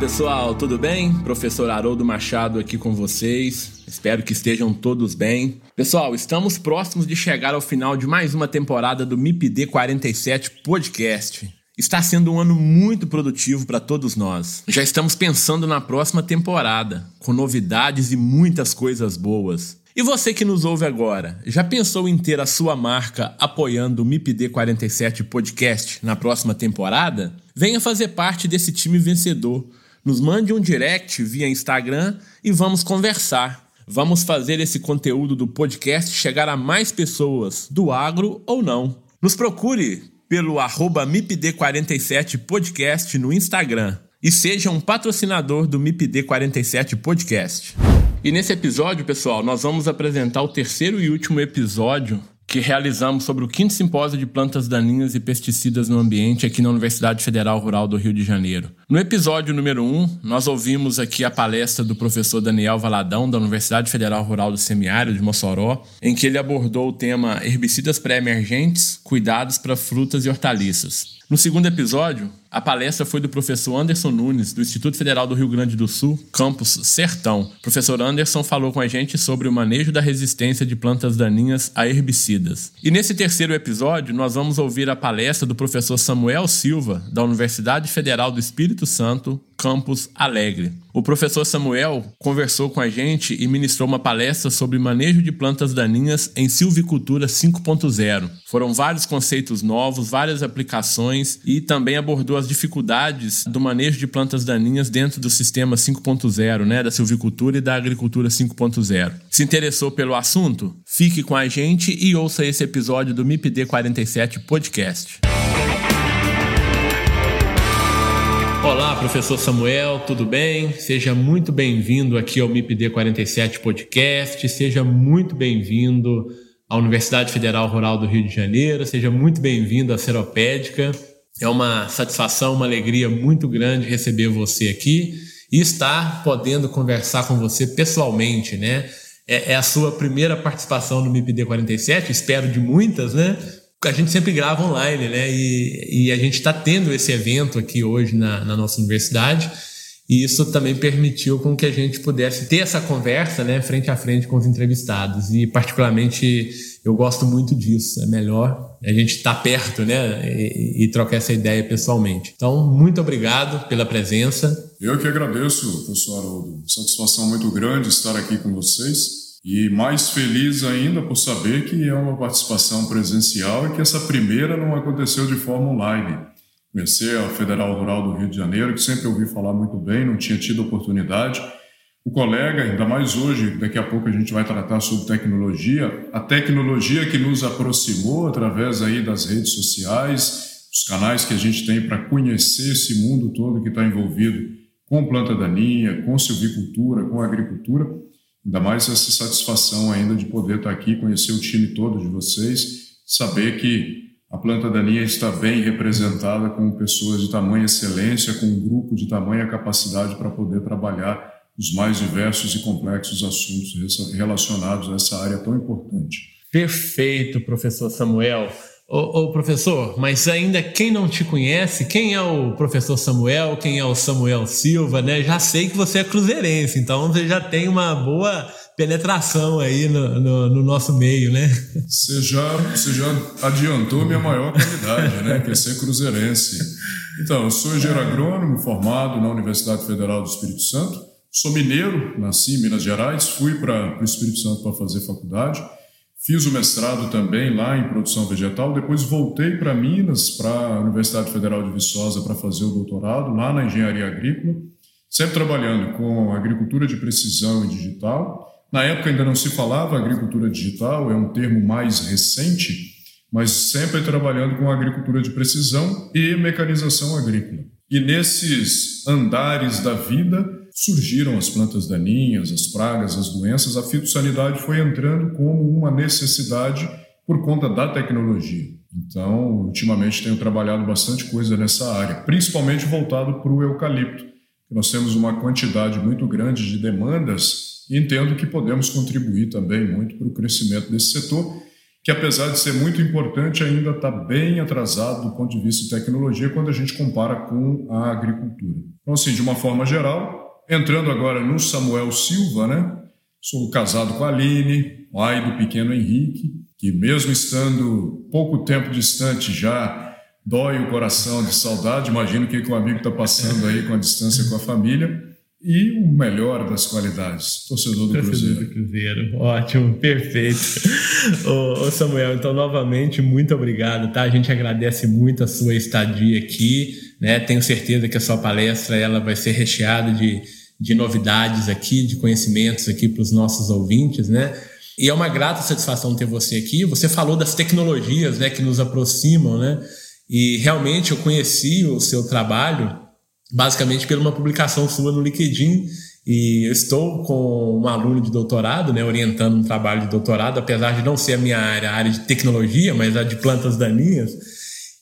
Pessoal, tudo bem? Professor Haroldo Machado aqui com vocês. Espero que estejam todos bem. Pessoal, estamos próximos de chegar ao final de mais uma temporada do MIPD 47 Podcast. Está sendo um ano muito produtivo para todos nós. Já estamos pensando na próxima temporada, com novidades e muitas coisas boas. E você que nos ouve agora, já pensou em ter a sua marca apoiando o MIPD 47 Podcast na próxima temporada? Venha fazer parte desse time vencedor. Nos mande um direct via Instagram e vamos conversar. Vamos fazer esse conteúdo do podcast chegar a mais pessoas, do agro ou não. Nos procure pelo arroba MIPD47 Podcast no Instagram e seja um patrocinador do MIPD 47 Podcast. E nesse episódio, pessoal, nós vamos apresentar o terceiro e último episódio que realizamos sobre o quinto simpósio de plantas daninhas e pesticidas no ambiente aqui na Universidade Federal Rural do Rio de Janeiro. No episódio número 1, um, nós ouvimos aqui a palestra do professor Daniel Valadão, da Universidade Federal Rural do Semiárido de Mossoró, em que ele abordou o tema herbicidas pré-emergentes, cuidados para frutas e hortaliças. No segundo episódio, a palestra foi do professor Anderson Nunes, do Instituto Federal do Rio Grande do Sul, campus Sertão. O professor Anderson falou com a gente sobre o manejo da resistência de plantas daninhas a herbicidas. E nesse terceiro episódio, nós vamos ouvir a palestra do professor Samuel Silva, da Universidade Federal do Espírito Santo, campus Alegre. O professor Samuel conversou com a gente e ministrou uma palestra sobre manejo de plantas daninhas em silvicultura 5.0. Foram vários conceitos novos, várias aplicações e também abordou as dificuldades do manejo de plantas daninhas dentro do sistema 5.0, né, da silvicultura e da agricultura 5.0. Se interessou pelo assunto? Fique com a gente e ouça esse episódio do MIPD 47 Podcast. Olá, professor Samuel, tudo bem? Seja muito bem-vindo aqui ao MIPD 47 Podcast, seja muito bem-vindo à Universidade Federal Rural do Rio de Janeiro, seja muito bem-vindo à Seropédica. É uma satisfação, uma alegria muito grande receber você aqui e estar podendo conversar com você pessoalmente, né? É, é a sua primeira participação no MIPD 47, espero de muitas, né? A gente sempre grava online, né? E, e a gente está tendo esse evento aqui hoje na, na, nossa universidade. E isso também permitiu com que a gente pudesse ter essa conversa, né, frente a frente com os entrevistados. E particularmente eu gosto muito disso. É melhor a gente estar tá perto, né, e, e trocar essa ideia pessoalmente. Então, muito obrigado pela presença. Eu que agradeço, professor Haroldo. Satisfação muito grande estar aqui com vocês. E mais feliz ainda por saber que é uma participação presencial e que essa primeira não aconteceu de forma online. Conhecer a Federal Rural do Rio de Janeiro, que sempre ouvi falar muito bem, não tinha tido oportunidade. O colega, ainda mais hoje, daqui a pouco a gente vai tratar sobre tecnologia, a tecnologia que nos aproximou através aí das redes sociais, os canais que a gente tem para conhecer esse mundo todo que está envolvido com planta daninha, com silvicultura, com agricultura Ainda mais essa satisfação ainda de poder estar aqui, conhecer o time todo de vocês, saber que a planta daninha está bem representada com pessoas de tamanha excelência, com um grupo de tamanha capacidade para poder trabalhar os mais diversos e complexos assuntos relacionados a essa área tão importante. Perfeito, professor Samuel. Ô, ô, professor, mas ainda quem não te conhece, quem é o professor Samuel, quem é o Samuel Silva, né? Já sei que você é cruzeirense, então você já tem uma boa penetração aí no, no, no nosso meio, né? Você já, você já adiantou minha maior qualidade, né? Que é ser cruzeirense. Então, eu sou engenheiro agrônomo formado na Universidade Federal do Espírito Santo. Sou mineiro, nasci em Minas Gerais, fui para o Espírito Santo para fazer faculdade Fiz o mestrado também lá em produção vegetal, depois voltei para Minas, para a Universidade Federal de Viçosa, para fazer o doutorado lá na engenharia agrícola, sempre trabalhando com agricultura de precisão e digital. Na época ainda não se falava agricultura digital, é um termo mais recente, mas sempre trabalhando com agricultura de precisão e mecanização agrícola. E nesses andares da vida surgiram as plantas daninhas, as pragas, as doenças. A fitossanidade foi entrando como uma necessidade por conta da tecnologia. Então, ultimamente tenho trabalhado bastante coisa nessa área, principalmente voltado para o eucalipto. Nós temos uma quantidade muito grande de demandas e entendo que podemos contribuir também muito para o crescimento desse setor, que apesar de ser muito importante, ainda está bem atrasado do ponto de vista de tecnologia quando a gente compara com a agricultura. Então, assim, de uma forma geral, entrando agora no Samuel Silva, né? Sou casado com a Aline, pai do pequeno Henrique, que mesmo estando pouco tempo distante já dói o coração de saudade. Imagino o que, que o amigo está passando aí com a distância com a família. E o melhor das qualidades, torcedor do torcedor Cruzeiro. do Cruzeiro, ótimo, perfeito. ô, ô, Samuel, então novamente muito obrigado, tá? A gente agradece muito a sua estadia aqui, né? Tenho certeza que a sua palestra ela vai ser recheada de, de novidades aqui, de conhecimentos aqui para os nossos ouvintes, né? E é uma grata satisfação ter você aqui. Você falou das tecnologias né, que nos aproximam, né? E realmente eu conheci o seu trabalho basicamente por uma publicação sua no LinkedIn. E eu estou com um aluno de doutorado, né, orientando um trabalho de doutorado, apesar de não ser a minha área, a área de tecnologia, mas a de plantas daninhas.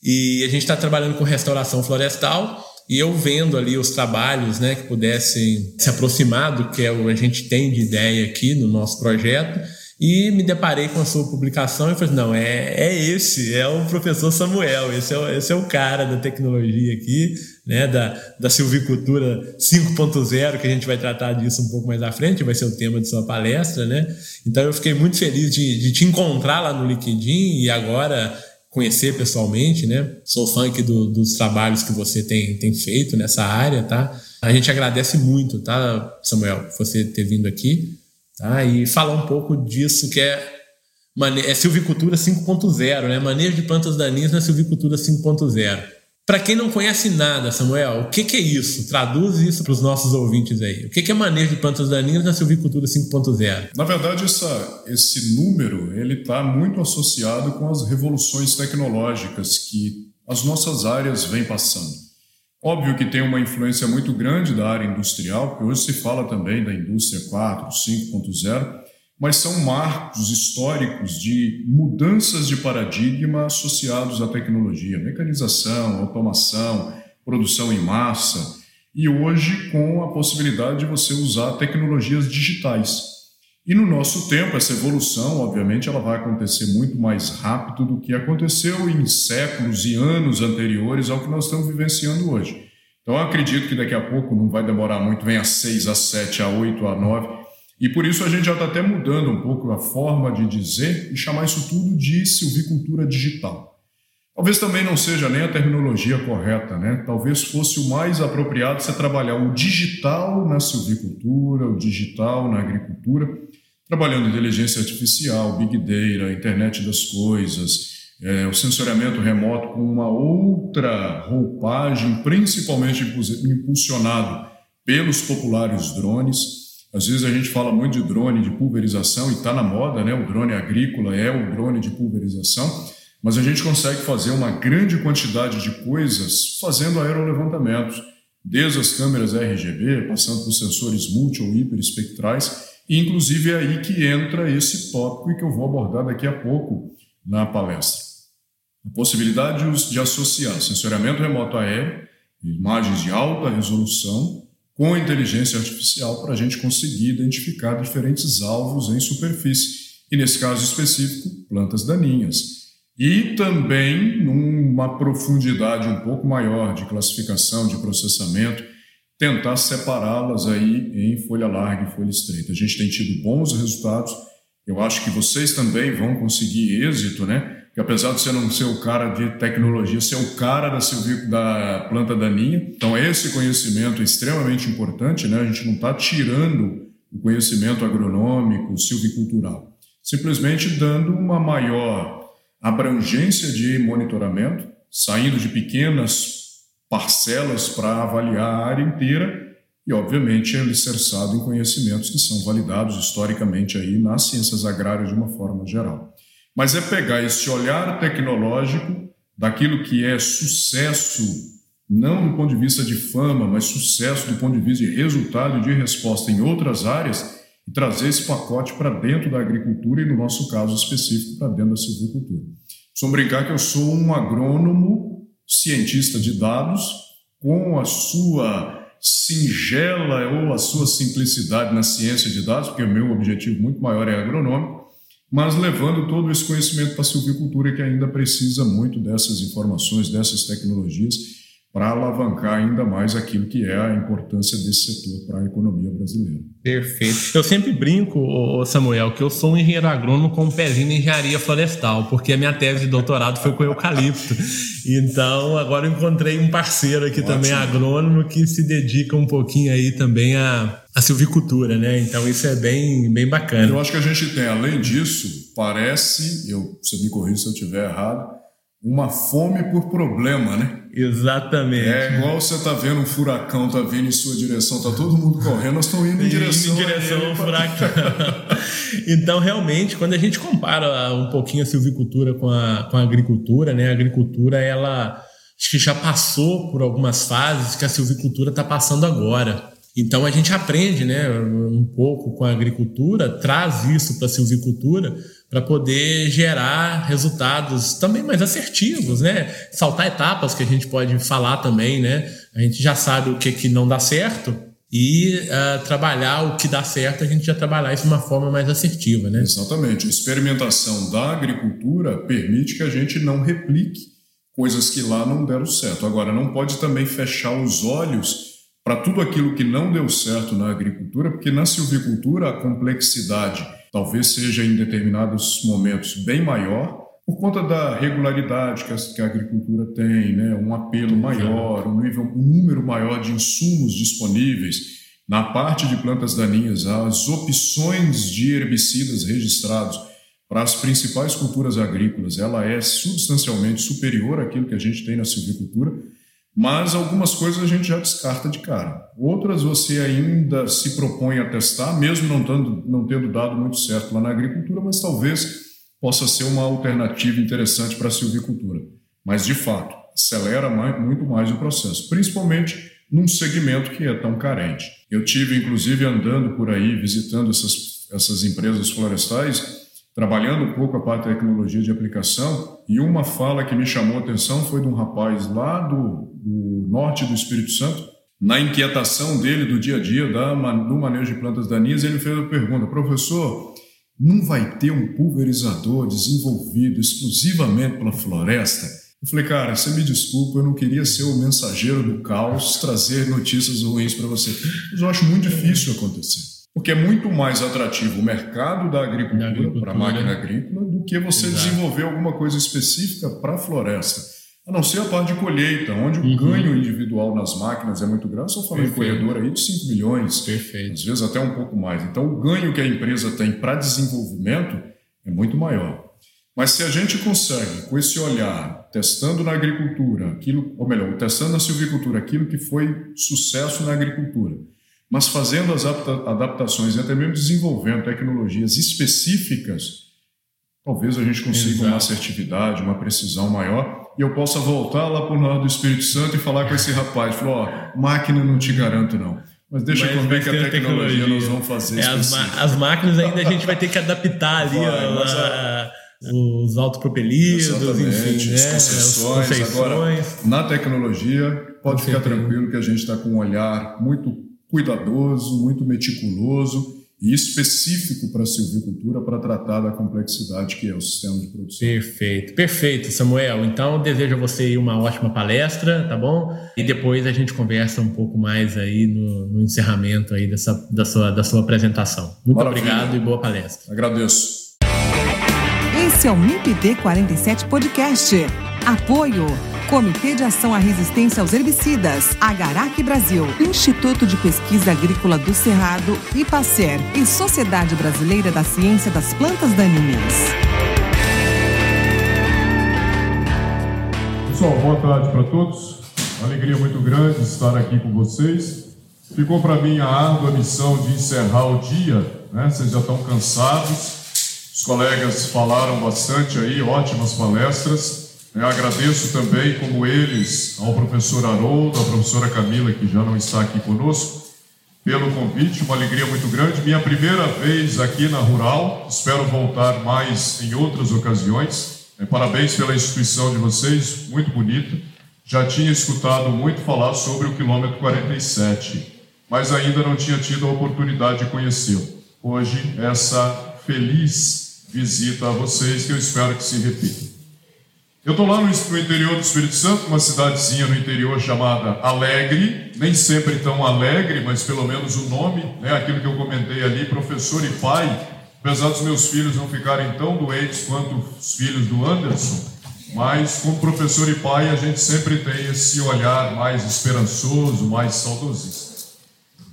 E a gente está trabalhando com restauração florestal e eu vendo ali os trabalhos né, que pudessem se aproximar do que a gente tem de ideia aqui no nosso projeto e me deparei com a sua publicação e falei: não, é, é esse, é o professor Samuel, esse é, esse é o cara da tecnologia aqui, né, da, da silvicultura 5.0, que a gente vai tratar disso um pouco mais à frente, vai ser o tema de sua palestra, né? Então eu fiquei muito feliz de, de te encontrar lá no LinkedIn e agora conhecer pessoalmente, né? Sou fã do, dos trabalhos que você tem, tem feito nessa área, tá? A gente agradece muito, tá, Samuel, você ter vindo aqui. Tá? E falar um pouco disso que é, é silvicultura 5.0, né? manejo de plantas daninhas na silvicultura 5.0. Para quem não conhece nada, Samuel, o que, que é isso? Traduz isso para os nossos ouvintes aí. O que, que é manejo de plantas daninhas na silvicultura 5.0? Na verdade, essa, esse número ele está muito associado com as revoluções tecnológicas que as nossas áreas vêm passando. Óbvio que tem uma influência muito grande da área industrial, porque hoje se fala também da indústria 4, 5.0, mas são marcos históricos de mudanças de paradigma associados à tecnologia, mecanização, automação, produção em massa, e hoje com a possibilidade de você usar tecnologias digitais. E no nosso tempo, essa evolução, obviamente, ela vai acontecer muito mais rápido do que aconteceu em séculos e anos anteriores ao que nós estamos vivenciando hoje. Então, acredito que daqui a pouco não vai demorar muito, vem a 6, a 7, a 8, a 9. E por isso a gente já está até mudando um pouco a forma de dizer e chamar isso tudo de silvicultura digital. Talvez também não seja nem a terminologia correta, né? Talvez fosse o mais apropriado você trabalhar o digital na silvicultura, o digital na agricultura, trabalhando inteligência artificial, big data, internet das coisas, é, o sensoriamento remoto com uma outra roupagem, principalmente impulsionado pelos populares drones. Às vezes a gente fala muito de drone de pulverização e está na moda, né? O drone agrícola é o drone de pulverização, mas a gente consegue fazer uma grande quantidade de coisas fazendo aerolevantamentos, desde as câmeras RGB, passando por sensores multi ou hiperespectrais, e, inclusive, é aí que entra esse tópico que eu vou abordar daqui a pouco na palestra. A possibilidade de associar sensoriamento remoto aéreo, imagens de alta resolução, com inteligência artificial para a gente conseguir identificar diferentes alvos em superfície, e nesse caso específico, plantas daninhas. E também numa profundidade um pouco maior de classificação, de processamento, tentar separá-las aí em folha larga e folha estreita. A gente tem tido bons resultados. Eu acho que vocês também vão conseguir êxito, né? Que apesar de você não ser o cara de tecnologia, ser o cara da, da planta daninha. Então, esse conhecimento é extremamente importante, né? A gente não está tirando o conhecimento agronômico, silvicultural. Simplesmente dando uma maior abrangência de monitoramento, saindo de pequenas parcelas para avaliar a área inteira e, obviamente, é alicerçado em conhecimentos que são validados historicamente aí nas ciências agrárias de uma forma geral. Mas é pegar esse olhar tecnológico daquilo que é sucesso, não do ponto de vista de fama, mas sucesso do ponto de vista de resultado e de resposta em outras áreas, e trazer esse pacote para dentro da agricultura e, no nosso caso específico, para dentro da silvicultura. Só brincar que eu sou um agrônomo, cientista de dados, com a sua singela ou a sua simplicidade na ciência de dados, porque o meu objetivo muito maior é agronômico, mas levando todo esse conhecimento para a silvicultura que ainda precisa muito dessas informações, dessas tecnologias, para alavancar ainda mais aquilo que é a importância desse setor para a economia brasileira. Perfeito. Eu sempre brinco, Samuel, que eu sou um engenheiro agrônomo com um pezinho em engenharia florestal, porque a minha tese de doutorado foi com eucalipto. Então, agora eu encontrei um parceiro aqui Ótimo. também agrônomo que se dedica um pouquinho aí também a, a silvicultura, né? Então isso é bem, bem bacana. Eu acho que a gente tem, além disso, parece, eu, você me corrija se eu estiver errado, uma fome por problema, né? Exatamente. É igual você tá vendo um furacão, tá vindo em sua direção, tá todo mundo correndo, nós estamos indo em direção, indo em direção ao furacão. então, realmente, quando a gente compara um pouquinho a silvicultura com a, com a agricultura, né? A agricultura, ela acho que já passou por algumas fases que a silvicultura está passando agora. Então a gente aprende né, um pouco com a agricultura, traz isso para a silvicultura para poder gerar resultados também mais assertivos, né? Saltar etapas que a gente pode falar também, né? A gente já sabe o que, que não dá certo e uh, trabalhar o que dá certo, a gente já trabalhar isso de uma forma mais assertiva, né? Exatamente. A experimentação da agricultura permite que a gente não replique coisas que lá não deram certo. Agora, não pode também fechar os olhos para tudo aquilo que não deu certo na agricultura, porque na silvicultura a complexidade talvez seja em determinados momentos bem maior, por conta da regularidade que a, agricultura tem, né? um apelo maior, um, nível, um número maior de insumos disponíveis. Na parte de plantas daninhas, as opções de herbicidas registrados para as principais culturas agrícolas, ela é substancialmente superior àquilo que a gente tem na silvicultura mas algumas coisas a gente já descarta de cara. Outras você ainda se propõe a testar, mesmo não tendo, não tendo dado muito certo lá na agricultura, mas talvez possa ser uma alternativa interessante para a silvicultura. Mas, de fato, acelera mais, muito mais o processo, principalmente num segmento que é tão carente. Eu tive, inclusive, andando por aí, visitando essas, essas empresas florestais, trabalhando um pouco a parte de tecnologia de aplicação, e uma fala que me chamou a atenção foi de um rapaz lá do, do norte do Espírito Santo, na inquietação dele do dia a dia da, do manejo de plantas daninhas, ele fez a pergunta, professor, não vai ter um pulverizador desenvolvido exclusivamente pela floresta? Eu falei, cara, você me desculpa, eu não queria ser o mensageiro do caos, trazer notícias ruins para você. Mas eu acho muito difícil acontecer. Porque é muito mais atrativo o mercado da agricultura, agricultura para a máquina agrícola do que você Exato. desenvolver alguma coisa específica para a floresta. A não ser a parte de colheita, onde uhum. o ganho individual nas máquinas é muito grande. Só falei em colhedor aí de 5 milhões, Perfeito. às vezes até um pouco mais. Então, o ganho que a empresa tem para desenvolvimento é muito maior. Mas se a gente consegue, com esse olhar, testando na agricultura, aquilo, ou melhor, testando na silvicultura aquilo que foi sucesso na agricultura, mas fazendo as adaptações e até mesmo desenvolvendo tecnologias específicas, talvez a gente consiga Exato. uma assertividade, uma precisão maior e eu possa voltar lá para o norte do Espírito Santo e falar com esse rapaz, falar, ó, máquina não te garanto não. Mas deixa mas, comigo que a tecnologia, tecnologia nós vamos fazer. É, as, as, máquinas ainda a gente vai ter que adaptar ali vai, a, os autopropelidos, enfim, né? as concessões. Agora, na tecnologia, pode ficar tranquilo que a gente está com um olhar muito cuidadoso, muito meticuloso e específico para a silvicultura para tratar da complexidade que é o sistema de produção. Perfeito, perfeito, Samuel. Então, desejo a você uma ótima palestra, tá bom? E depois a gente conversa um pouco mais aí no, no encerramento aí dessa, da, sua, da sua apresentação. Muito Maravilha. obrigado e boa palestra. Agradeço. Esse é o MIPD 47 Podcast. Apoio Comitê de Ação à Resistência aos Herbicidas, Agarac Brasil, Instituto de Pesquisa Agrícola do Cerrado, IPACER e Sociedade Brasileira da Ciência das Plantas Daninhas. Pessoal, boa tarde para todos. Uma alegria muito grande estar aqui com vocês. Ficou para mim a árdua missão de encerrar o dia, né? Vocês já estão cansados Os colegas falaram bastante aí, ótimas palestras. Eu agradeço também, como eles, ao professor Haroldo, à professora Camila, que já não está aqui conosco, pelo convite, uma alegria muito grande. Minha primeira vez aqui na Rural, espero voltar mais em outras ocasiões. É, parabéns pela instituição de vocês, muito bonita. Já tinha escutado muito falar sobre o quilômetro 47, mas ainda não tinha tido a oportunidade de conhecê-lo. Hoje, essa feliz visita a vocês, que eu espero que se repita. Eu estou lá no, interior do Espírito Santo, uma cidadezinha no interior chamada Alegre, nem sempre tão alegre, mas pelo menos o nome, né, aquilo que eu comentei ali, professor e pai, apesar dos meus filhos não ficarem tão doentes quanto os filhos do Anderson, mas como professor e pai a gente sempre tem esse olhar mais esperançoso, mais saudosista.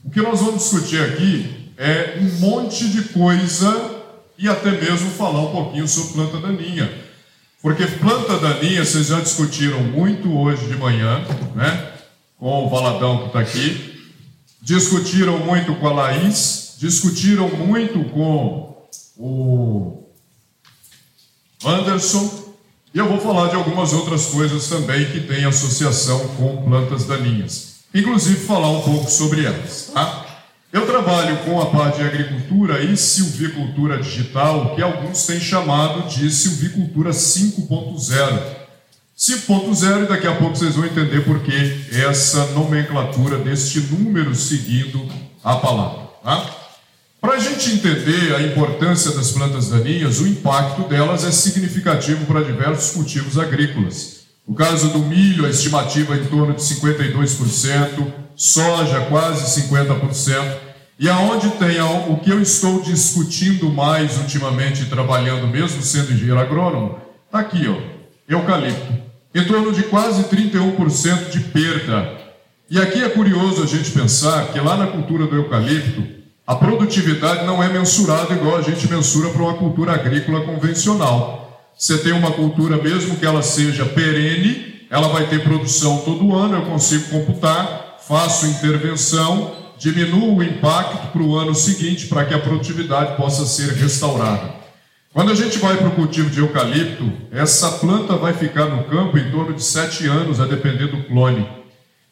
O que nós vamos discutir aqui é um monte de coisa e até mesmo falar um pouquinho sobre planta daninha. Porque planta daninha vocês já discutiram muito hoje de manhã, né? Com o Valadão que está aqui. Discutiram muito com a Laís, discutiram muito com o Anderson. E eu vou falar de algumas outras coisas também que têm associação com plantas daninhas. Inclusive falar um pouco sobre elas, tá? Eu trabalho com a parte de agricultura e silvicultura digital, que alguns têm chamado de silvicultura 5.0. 5.0 e daqui a pouco vocês vão entender por que essa nomenclatura deste número seguindo a palavra. Tá? Para a gente entender a importância das plantas daninhas, o impacto delas é significativo para diversos cultivos agrícolas. No caso do milho, a estimativa é em torno de 52%, soja quase 50%, e aonde tem o que eu estou discutindo mais ultimamente, trabalhando mesmo sendo engenheiro agrônomo, está aqui, ó, eucalipto. Em torno de quase 31% de perda. E aqui é curioso a gente pensar que lá na cultura do eucalipto, a produtividade não é mensurada igual a gente mensura para uma cultura agrícola convencional. Você tem uma cultura, mesmo que ela seja perene, ela vai ter produção todo ano, eu consigo computar, faço intervenção, diminua o impacto para o ano seguinte para que a produtividade possa ser restaurada. Quando a gente vai para o cultivo de eucalipto, essa planta vai ficar no campo em torno de sete anos, a depender do clone.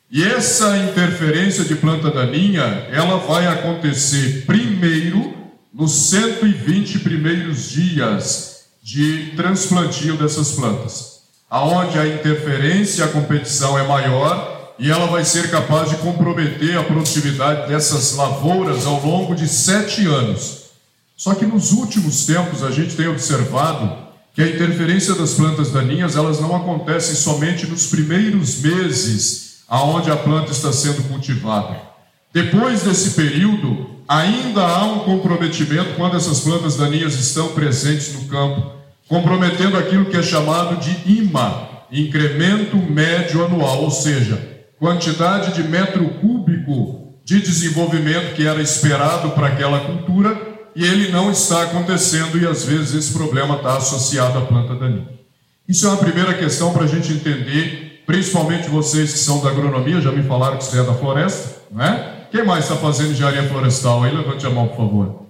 E essa interferência de planta daninha, ela vai acontecer primeiro nos 120 primeiros dias de transplantio dessas plantas, aonde a interferência e a competição é maior e ela vai ser capaz de comprometer a produtividade dessas lavouras ao longo de sete anos. Só que nos últimos tempos a gente tem observado que a interferência das plantas daninhas elas não acontecem somente nos primeiros meses aonde a planta está sendo cultivada. Depois desse período, ainda há um comprometimento quando essas plantas daninhas estão presentes no campo, comprometendo aquilo que é chamado de IMA, incremento médio anual, ou seja, quantidade de metro cúbico de desenvolvimento que era esperado para aquela cultura e ele não está acontecendo e às vezes esse problema está associado à planta daninha. Isso é uma primeira questão para a gente entender, principalmente vocês que são da agronomia, já me falaram que você é da floresta, não é? Quem mais está fazendo engenharia florestal aí? Levante a mão, por favor.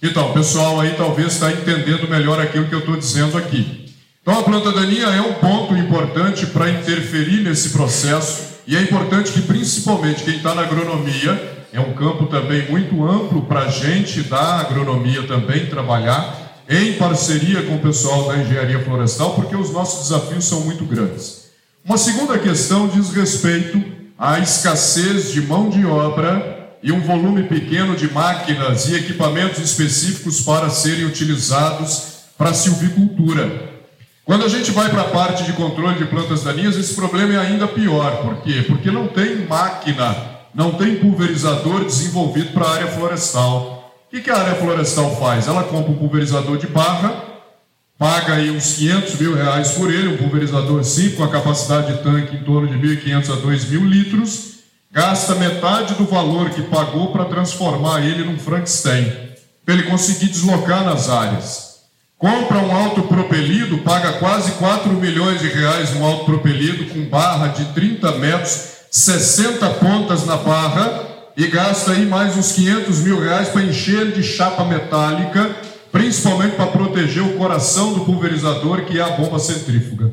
Então, o pessoal aí talvez está entendendo melhor aquilo que eu estou dizendo aqui. Então, a planta daninha é um ponto importante para interferir nesse processo e é importante que, principalmente, quem está na agronomia, é um campo também muito amplo para a gente da agronomia também trabalhar em parceria com o pessoal da engenharia florestal, porque os nossos desafios são muito grandes. Uma segunda questão diz respeito à escassez de mão de obra e um volume pequeno de máquinas e equipamentos específicos para serem utilizados para a silvicultura. Quando a gente vai para a parte de controle de plantas daninhas, esse problema é ainda pior. Por quê? Porque não tem máquina, não tem pulverizador desenvolvido para a área florestal. O que a área florestal faz? Ela compra um pulverizador de barra, paga aí uns 500 mil reais por ele, um pulverizador simples, com a capacidade de tanque em torno de 1.500 a 2.000 litros, gasta metade do valor que pagou para transformar ele num Frankenstein, para ele conseguir deslocar nas áreas compra um autopropelido, paga quase 4 milhões de reais um autopropelido com barra de 30 metros, 60 pontas na barra e gasta aí mais uns 500 mil reais para encher de chapa metálica principalmente para proteger o coração do pulverizador, que é a bomba centrífuga.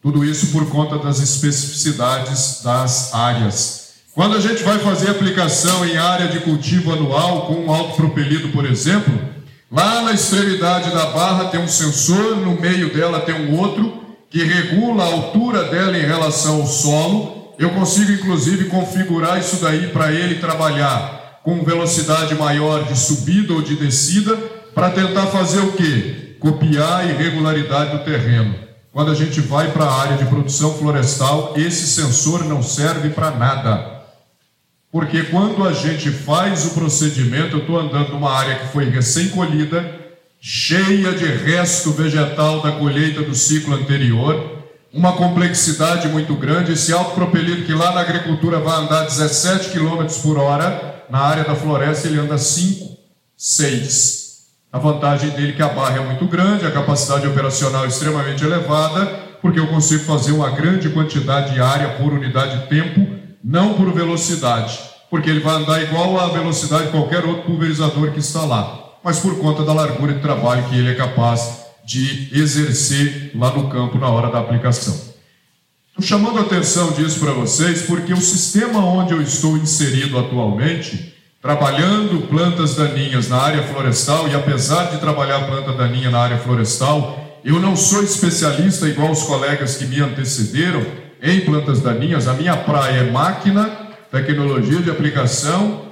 Tudo isso por conta das especificidades das áreas. Quando a gente vai fazer aplicação em área de cultivo anual com um alto propelido, por exemplo, lá na extremidade da barra tem um sensor, no meio dela tem um outro que regula a altura dela em relação ao solo. Eu consigo inclusive configurar isso daí para ele trabalhar com velocidade maior de subida ou de descida para tentar fazer o quê? Copiar a irregularidade do terreno. Quando a gente vai para a área de produção florestal, esse sensor não serve para nada. Porque quando a gente faz o procedimento, eu estou andando numa área que foi recém-colhida, cheia de resto vegetal da colheita do ciclo anterior, uma complexidade muito grande. Esse alto propelido que lá na agricultura vai andar 17 km por hora, na área da floresta ele anda 5, 6. A vantagem dele é que a barra é muito grande, a capacidade operacional é extremamente elevada, porque eu consigo fazer uma grande quantidade de área por unidade de tempo, não por velocidade, porque ele vai andar igual à velocidade de qualquer outro pulverizador que está lá, mas por conta da largura de trabalho que ele é capaz de exercer lá no campo na hora da aplicação. Estou chamando a atenção disso para vocês porque o sistema onde eu estou inserido atualmente trabalhando plantas daninhas na área florestal, e apesar de trabalhar planta daninha na área florestal, eu não sou especialista igual os colegas que me antecederam em plantas daninhas. A minha praia é máquina, tecnologia de aplicação,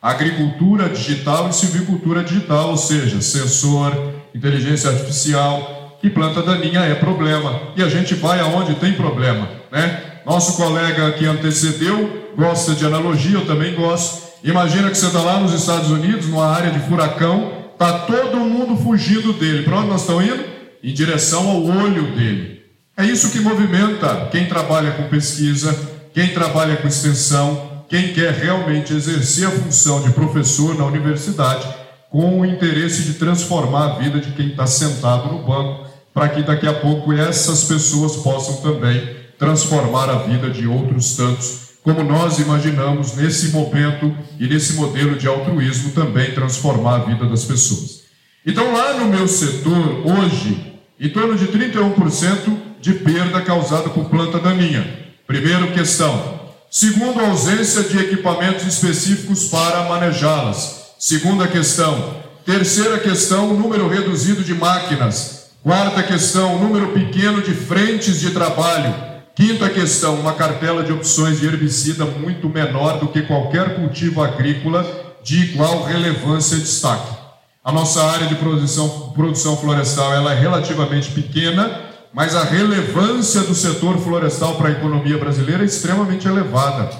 agricultura digital e silvicultura digital, ou seja, sensor, inteligência artificial. E planta daninha é problema. E a gente vai aonde tem problema, né? Nosso colega que antecedeu gosta de analogia, eu também gosto. Imagina que você está lá nos Estados Unidos, numa área de furacão, está todo mundo fugindo dele. Para onde nós estamos indo? Em direção ao olho dele. É isso que movimenta quem trabalha com pesquisa, quem trabalha com extensão, quem quer realmente exercer a função de professor na universidade, com o interesse de transformar a vida de quem está sentado no banco, para que daqui a pouco essas pessoas possam também transformar a vida de outros tantos como nós imaginamos nesse momento e nesse modelo de altruísmo também transformar a vida das pessoas. Então, lá no meu setor, hoje, em torno de 31% de perda causada por planta daninha. Primeira questão. Segundo, ausência de equipamentos específicos para manejá-las. Segunda questão. Terceira questão, número reduzido de máquinas. Quarta questão, número pequeno de frentes de trabalho. Quinta questão, uma cartela de opções de herbicida muito menor do que qualquer cultivo agrícola de igual relevância e destaque. A nossa área de produção, produção florestal ela é relativamente pequena, mas a relevância do setor florestal para a economia brasileira é extremamente elevada.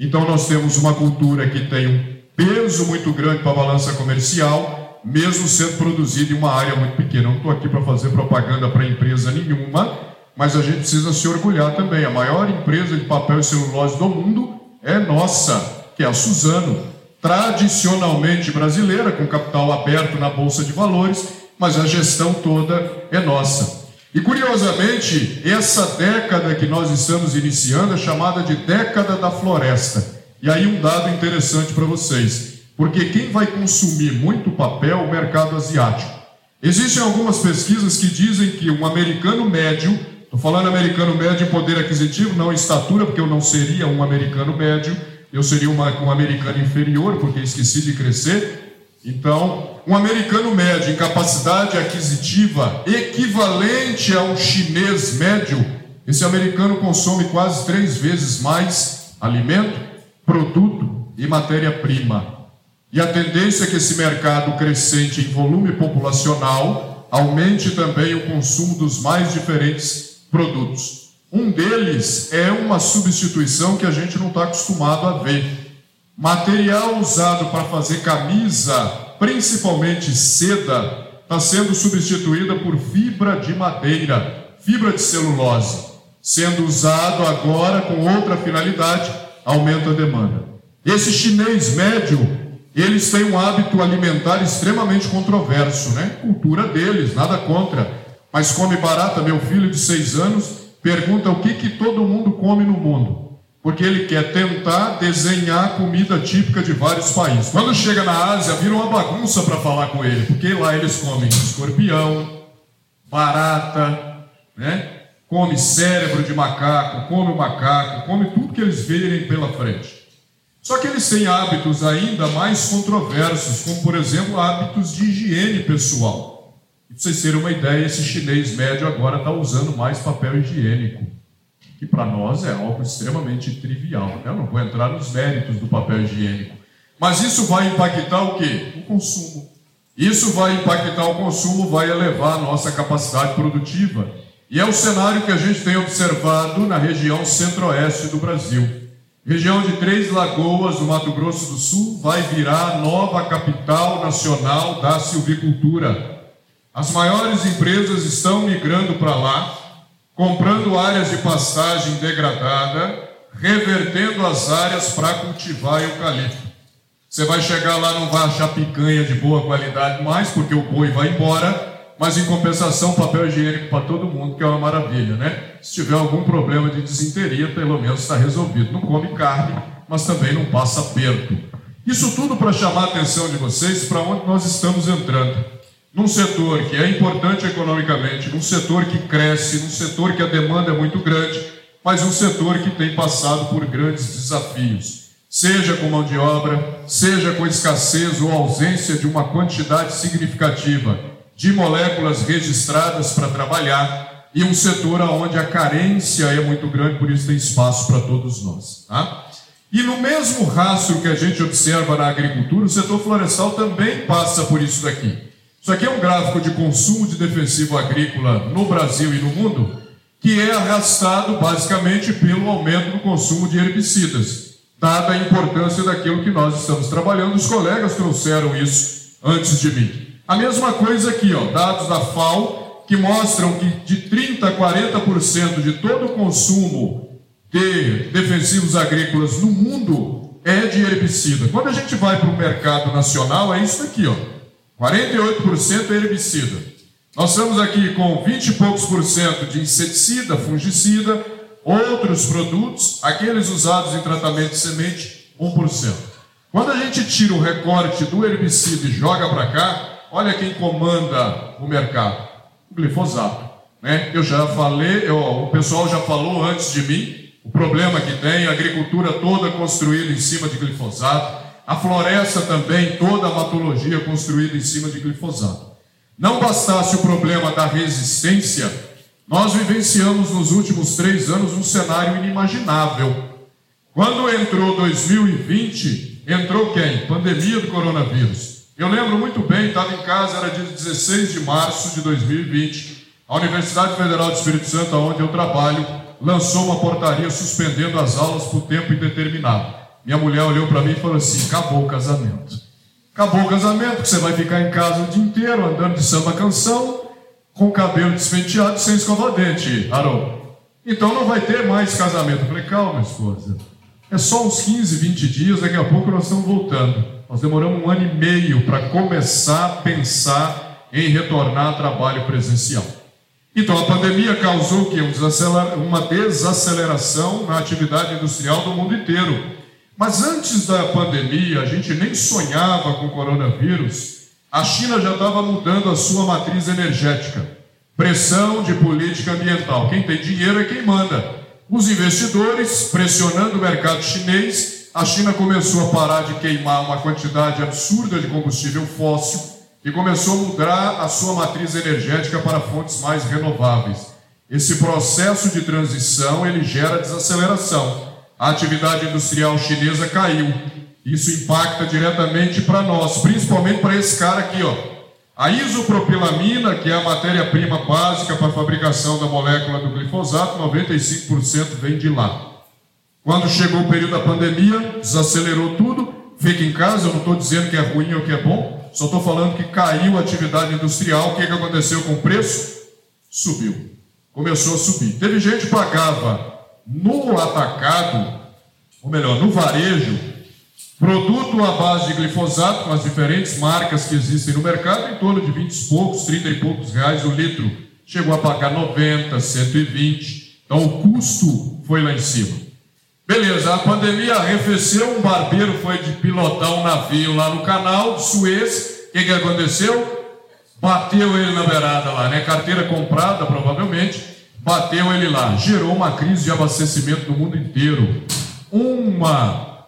Então nós temos uma cultura que tem um peso muito grande para a balança comercial, mesmo sendo produzida em uma área muito pequena. Não estou aqui para fazer propaganda para empresa nenhuma, mas a gente precisa se orgulhar também. A maior empresa de papel e celulose do mundo é nossa, que é a Suzano, tradicionalmente brasileira, com capital aberto na bolsa de valores, mas a gestão toda é nossa. E curiosamente, essa década que nós estamos iniciando é chamada de década da floresta. E aí um dado interessante para vocês, porque quem vai consumir muito papel é o mercado asiático. Existem algumas pesquisas que dizem que um americano médio Estou falando americano médio em poder aquisitivo, não em estatura, porque eu não seria um americano médio, eu seria uma, um americano inferior, porque esqueci de crescer. Então, um americano médio em capacidade aquisitiva equivalente a um chinês médio, esse americano consome quase três vezes mais alimento, produto e matéria-prima. E a tendência é que esse mercado crescente em volume populacional aumente também o consumo dos mais diferentes produtos. Um deles é uma substituição que a gente não está acostumado a ver. Material usado para fazer camisa, principalmente seda, está sendo substituída por fibra de madeira, fibra de celulose, sendo usado agora com outra finalidade, aumenta a demanda. Esse chinês médio, eles têm um hábito alimentar extremamente controverso, né? Cultura deles, nada contra mas come barata. Meu filho de seis anos pergunta o que, que todo mundo come no mundo. porque ele quer tentar desenhar comida típica de vários países. Quando chega na Ásia, vira uma bagunça para falar com ele, porque lá eles comem escorpião, barata, né? come cérebro de macaco, come o macaco, come tudo que eles verem pela frente. Só que eles têm hábitos ainda mais controversos, como por exemplo hábitos de higiene pessoal. E para vocês terem uma ideia, esse chinês médio agora está usando mais papel higiênico que para nós é algo extremamente trivial. Né? Eu não vou entrar nos méritos do papel higiênico. Mas isso vai impactar o quê? O consumo. Isso vai impactar o consumo, vai elevar a nossa capacidade produtiva. E é o cenário que a gente tem observado na região centro-oeste do Brasil. Região de Três Lagoas, no Mato Grosso do Sul, vai virar a nova capital nacional da silvicultura. As maiores empresas estão migrando para lá comprando áreas de pastagem degradada, revertendo as áreas para cultivar eucalipto. Você vai chegar lá, não vai achar picanha de boa qualidade mais, porque o boi vai embora, mas em compensação, papel higiênico para todo mundo, que é uma maravilha, né? Se tiver algum problema de desinteria, pelo menos está resolvido. Não come carne, mas também não passa perto. Isso tudo para chamar a atenção de vocês para onde nós estamos entrando num setor que é importante economicamente, num setor que cresce, num setor que a demanda é muito grande, mas um setor que tem passado por grandes desafios, seja com mão de obra, seja com escassez ou ausência de uma quantidade significativa de moléculas registradas para trabalhar, e um setor onde a carência é muito grande, por isso tem espaço para todos nós. Tá? E no mesmo rastro que a gente observa na agricultura, o setor florestal também passa por isso daqui. Isso aqui é um gráfico de consumo de defensivo agrícola no Brasil e no mundo, que é arrastado basicamente pelo aumento do consumo de herbicidas, dada a importância daquilo que nós estamos trabalhando. Os colegas trouxeram isso antes de mim. A mesma coisa aqui, ó, dados da FAO, que mostram que de 30% a 40% de todo o consumo de defensivos agrícolas no mundo é de herbicida. Quando a gente vai para o mercado nacional, é isso aqui, ó. 48% é herbicida. Nós estamos aqui com 20 e poucos por cento de inseticida, fungicida, outros produtos, aqueles usados em tratamento de semente, 1%. Quando a gente tira o recorte do herbicida e joga para cá, olha quem comanda o mercado: o glifosato. Né? Eu já falei, eu, o pessoal já falou antes de mim, o problema que tem, a agricultura toda construída em cima de glifosato a floresta também, toda a matologia construída em cima de glifosato. Não bastasse o problema da resistência, nós vivenciamos nos últimos três anos um cenário inimaginável. Quando entrou 2020, entrou quem? Pandemia do coronavírus. Eu lembro muito bem, estava em casa, era dia 16 de março de 2020. A Universidade Federal do Espírito Santo, onde eu trabalho, lançou uma portaria suspendendo as aulas por tempo indeterminado. Minha mulher olhou para mim e falou assim: acabou o casamento. Acabou o casamento, você vai ficar em casa o dia inteiro andando de samba canção, com o cabelo despenteado sem escovar dente, Haroldo. Então não vai ter mais casamento. Eu falei: calma, esposa. É só uns 15, 20 dias, daqui a pouco nós estamos voltando. Nós demoramos um ano e meio para começar a pensar em retornar ao trabalho presencial. Então a pandemia causou que uma desaceleração na atividade industrial do mundo inteiro. Mas antes da pandemia, a gente nem sonhava com o coronavírus, a China já estava mudando a sua matriz energética. Pressão de política ambiental. Quem tem dinheiro é quem manda. Os investidores pressionando o mercado chinês, a China começou a parar de queimar uma quantidade absurda de combustível fóssil e começou a mudar a sua matriz energética para fontes mais renováveis. Esse processo de transição ele gera desaceleração a atividade industrial chinesa caiu. Isso impacta diretamente para nós, principalmente para esse cara aqui, ó. A isopropilamina, que é a matéria-prima básica para a fabricação da molécula do glifosato, 95% vem de lá. Quando chegou o período da pandemia, desacelerou tudo. Fica em casa, eu não estou dizendo que é ruim ou que é bom, só estou falando que caiu a atividade industrial. O que, que aconteceu com o preço? Subiu. Começou a subir. Teve gente que pagava no atacado, ou melhor, no varejo, produto à base de glifosato, com as diferentes marcas que existem no mercado, em torno de 20 e poucos, 30 e poucos reais o litro. Chegou a pagar 90, 120. Então o custo foi lá em cima. Beleza, a pandemia arrefeceu, um barbeiro foi de pilotar um navio lá no canal de Suez. O que, que aconteceu? Bateu ele na beirada lá, né? Carteira comprada, provavelmente. Bateu ele lá. Gerou uma crise de abastecimento no mundo inteiro. Uma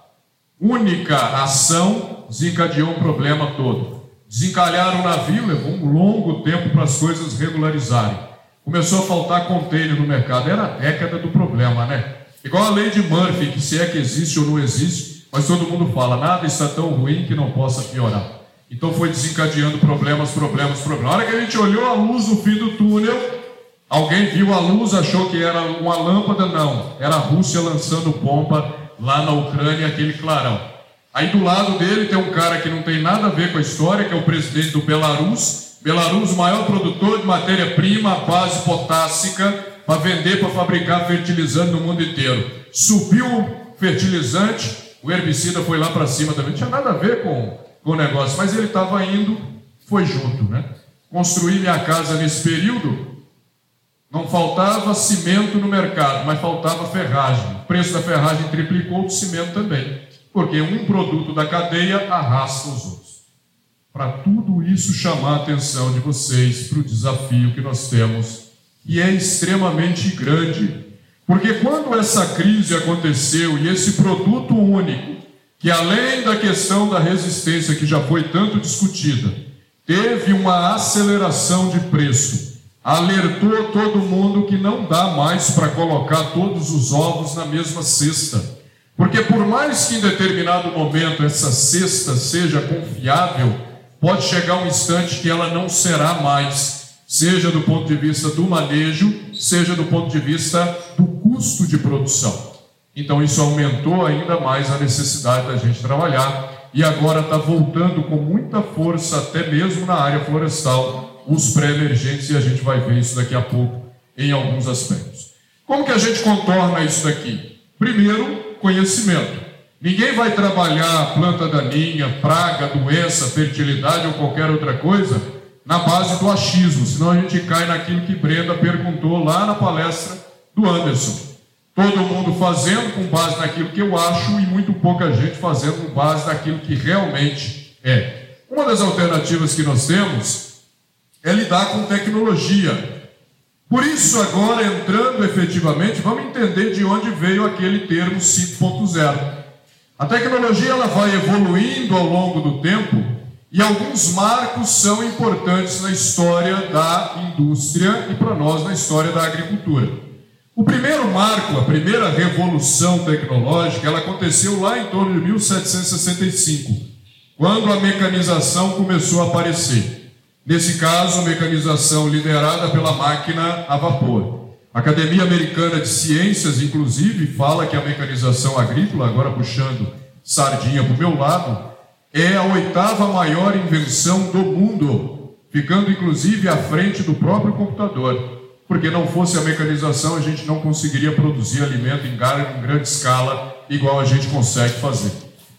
única ação desencadeou o problema todo. Desencalharam o navio, levou um longo tempo para as coisas regularizarem. Começou a faltar container no mercado. Era a década do problema, né? Igual a lei de Murphy, que se é que existe ou não existe, mas todo mundo fala, nada está tão ruim que não possa piorar. Então foi desencadeando problemas, problemas, problemas. Na hora que a gente olhou a luz no fim do túnel, alguém viu a luz, achou que era uma lâmpada, não. Era a Rússia lançando bomba lá na Ucrânia, aquele clarão. Aí do lado dele tem um cara que não tem nada a ver com a história, que é o presidente do Belarus. Belarus, o maior produtor de matéria-prima, base potássica, para vender, para fabricar fertilizante no mundo inteiro. Subiu o fertilizante, o herbicida foi lá para cima também. Não tinha nada a ver com, com o negócio, mas ele estava indo, foi junto, né? Construí minha casa nesse período, não faltava cimento no mercado, mas faltava ferragem. O preço da ferragem triplicou, o cimento também. Porque um produto da cadeia arrasta os outros. Para tudo isso chamar a atenção de vocês para o desafio que nós temos e é extremamente grande. Porque quando essa crise aconteceu e esse produto único, que além da questão da resistência que já foi tanto discutida, teve uma aceleração de preço, alertou todo mundo que não dá mais para colocar todos os ovos na mesma cesta. Porque por mais que em determinado momento essa cesta seja confiável, pode chegar um instante que ela não será mais seja do ponto de vista do manejo, seja do ponto de vista do custo de produção. Então, isso aumentou ainda mais a necessidade da gente trabalhar e agora está voltando com muita força, até mesmo na área florestal, os pré-emergentes, e a gente vai ver isso daqui a pouco em alguns aspectos. Como que a gente contorna isso daqui? Primeiro, conhecimento. Ninguém vai trabalhar planta daninha, praga, doença, fertilidade ou qualquer outra coisa na base do achismo, senão a gente cai naquilo que Brenda perguntou lá na palestra do Anderson. Todo mundo fazendo com base naquilo que eu acho e muito pouca gente fazendo com base naquilo que realmente é. Uma das alternativas que nós temos é lidar com tecnologia. Por isso, agora entrando efetivamente, vamos entender de onde veio aquele termo 5.0. A tecnologia ela vai evoluindo ao longo do tempo e alguns marcos são importantes na história da indústria e para nós na história da agricultura. O primeiro marco, a primeira revolução tecnológica, ela aconteceu lá em torno de 1765, quando a mecanização começou a aparecer. Nesse caso, mecanização liderada pela máquina a vapor. A Academia Americana de Ciências, inclusive, fala que a mecanização agrícola, agora puxando sardinha para o meu lado, é a oitava maior invenção do mundo, ficando inclusive à frente do próprio computador. Porque não fosse a mecanização, a gente não conseguiria produzir alimento em grande escala, igual a gente consegue fazer.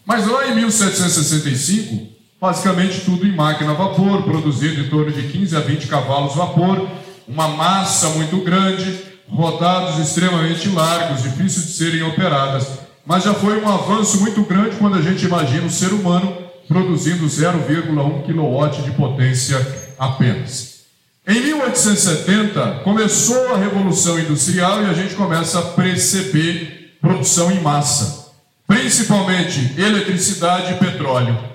Mas lá em 1765, basicamente tudo em máquina a vapor, produzido em torno de 15 a 20 cavalos vapor, uma massa muito grande, rodados extremamente largos, difíceis de serem operadas. Mas já foi um avanço muito grande quando a gente imagina o ser humano produzindo 0,1 kW de potência apenas. Em 1870 começou a Revolução Industrial e a gente começa a perceber produção em massa, principalmente eletricidade e petróleo.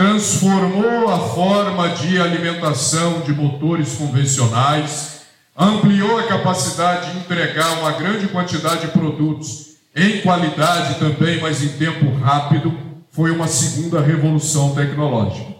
Transformou a forma de alimentação de motores convencionais, ampliou a capacidade de entregar uma grande quantidade de produtos em qualidade também, mas em tempo rápido foi uma segunda revolução tecnológica.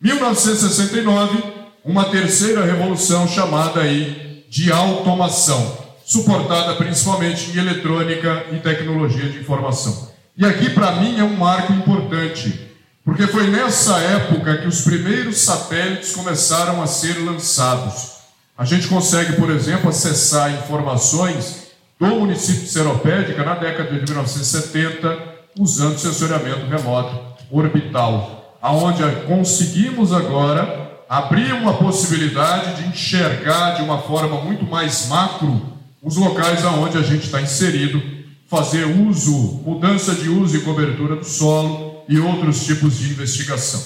1969, uma terceira revolução chamada aí de automação, suportada principalmente em eletrônica e tecnologia de informação. E aqui para mim é um marco importante, porque foi nessa época que os primeiros satélites começaram a ser lançados. A gente consegue, por exemplo, acessar informações do município de Seropédica na década de 1970 usando sensoriamento remoto orbital, aonde conseguimos agora abrir uma possibilidade de enxergar de uma forma muito mais macro os locais aonde a gente está inserido, fazer uso, mudança de uso e cobertura do solo e outros tipos de investigação.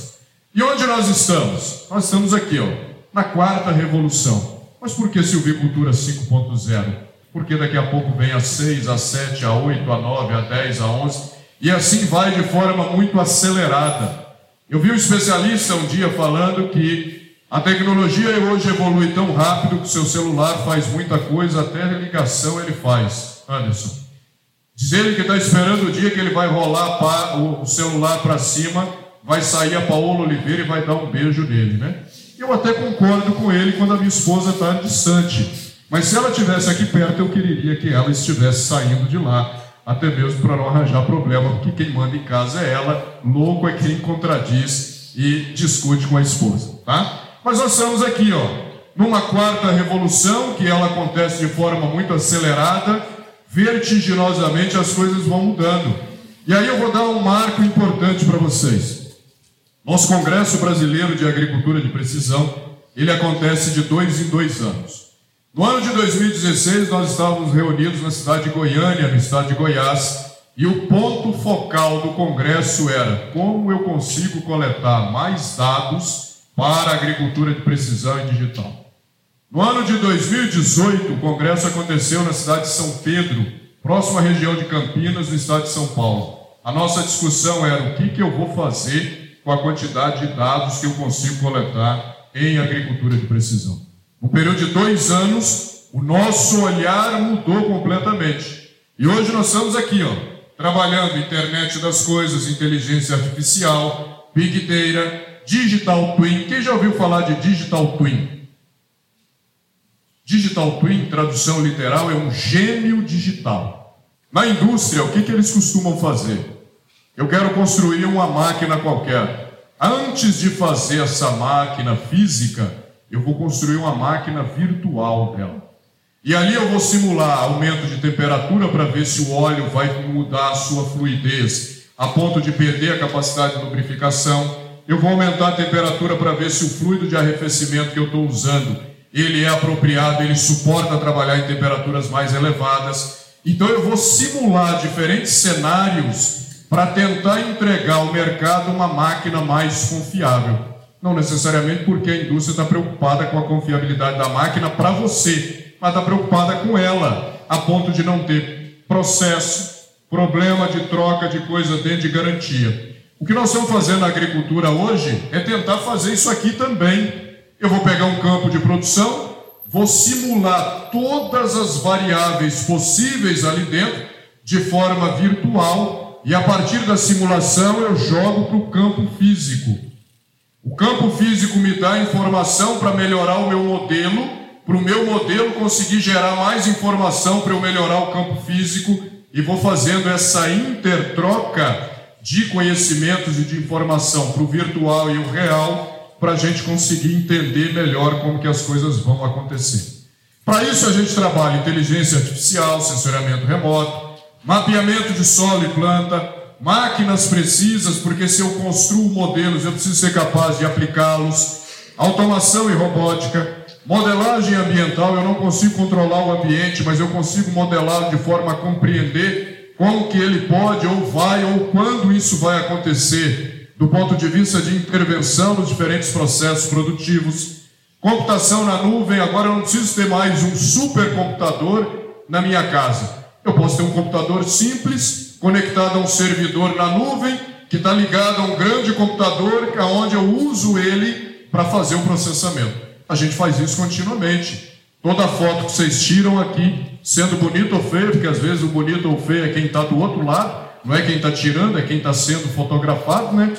E onde nós estamos? Nós estamos aqui, ó, na quarta revolução. Mas por que silvicultura 5.0? Porque daqui a pouco vem a 6, a 7, a 8, a 9, a 10, a 11, e assim vai de forma muito acelerada. Eu vi um especialista um dia falando que a tecnologia hoje evolui tão rápido que o seu celular faz muita coisa, até ligação ele faz. Anderson. Diz ele que está esperando o dia que ele vai rolar o celular para cima, vai sair a Paola Oliveira e vai dar um beijo nele, né? Eu até concordo com ele quando a minha esposa está distante. Mas se ela estivesse aqui perto, eu queria que ela estivesse saindo de lá. Até mesmo para não arranjar problema, porque quem manda em casa é ela, louco é quem contradiz e discute com a esposa, tá? Mas nós estamos aqui, ó, numa quarta revolução, que ela acontece de forma muito acelerada, vertiginosamente as coisas vão mudando. E aí eu vou dar um marco importante para vocês. Nosso Congresso Brasileiro de Agricultura de Precisão, ele acontece de dois em dois anos. No ano de 2016, nós estávamos reunidos na cidade de Goiânia, no estado de Goiás, e o ponto focal do congresso era como eu consigo coletar mais dados para a agricultura de precisão e digital. No ano de 2018, o congresso aconteceu na cidade de São Pedro, próxima região de Campinas, no estado de São Paulo. A nossa discussão era o que, que eu vou fazer com a quantidade de dados que eu consigo coletar em agricultura de precisão. No período de dois anos, o nosso olhar mudou completamente. E hoje nós estamos aqui, ó, trabalhando internet das coisas, inteligência artificial, big data, digital twin. Quem já ouviu falar de digital twin? Digital twin, tradução literal, é um gêmeo digital. Na indústria, o que, que eles costumam fazer? Eu quero construir uma máquina qualquer. Antes de fazer essa máquina física, eu vou construir uma máquina virtual dela. E ali eu vou simular aumento de temperatura para ver se o óleo vai mudar a sua fluidez a ponto de perder a capacidade de lubrificação. Eu vou aumentar a temperatura para ver se o fluido de arrefecimento que eu estou usando ele é apropriado, ele suporta trabalhar em temperaturas mais elevadas. Então eu vou simular diferentes cenários para tentar entregar ao mercado uma máquina mais confiável. Não necessariamente porque a indústria está preocupada com a confiabilidade da máquina para você, mas está preocupada com ela, a ponto de não ter processo, problema de troca de coisa dentro de garantia. O que nós estamos fazendo na agricultura hoje é tentar fazer isso aqui também. Eu vou pegar um campo de produção, vou simular todas as variáveis possíveis ali dentro de forma virtual e a partir da simulação eu jogo para o campo físico. O campo físico me dá informação para melhorar o meu modelo, para o meu modelo conseguir gerar mais informação para eu melhorar o campo físico e vou fazendo essa intertroca de conhecimentos e de informação para o virtual e o real para a gente conseguir entender melhor como que as coisas vão acontecer. Para isso a gente trabalha inteligência artificial, sensoriamento remoto, mapeamento de solo e planta, máquinas precisas, porque se eu construo modelos, eu preciso ser capaz de aplicá-los, automação e robótica, modelagem ambiental, eu não consigo controlar o ambiente, mas eu consigo modelar de forma a compreender como que ele pode ou vai ou quando isso vai acontecer, do ponto de vista de intervenção nos diferentes processos produtivos. Computação na nuvem, agora eu não preciso ter mais um supercomputador na minha casa. Eu posso ter um computador simples, conectado a um servidor na nuvem, que está ligado a um grande computador, onde eu uso ele para fazer o processamento. A gente faz isso continuamente. Toda foto que vocês tiram aqui, sendo bonito ou feio, porque às vezes o bonito ou feio é quem está do outro lado, não é quem está tirando, é quem está sendo fotografado, né?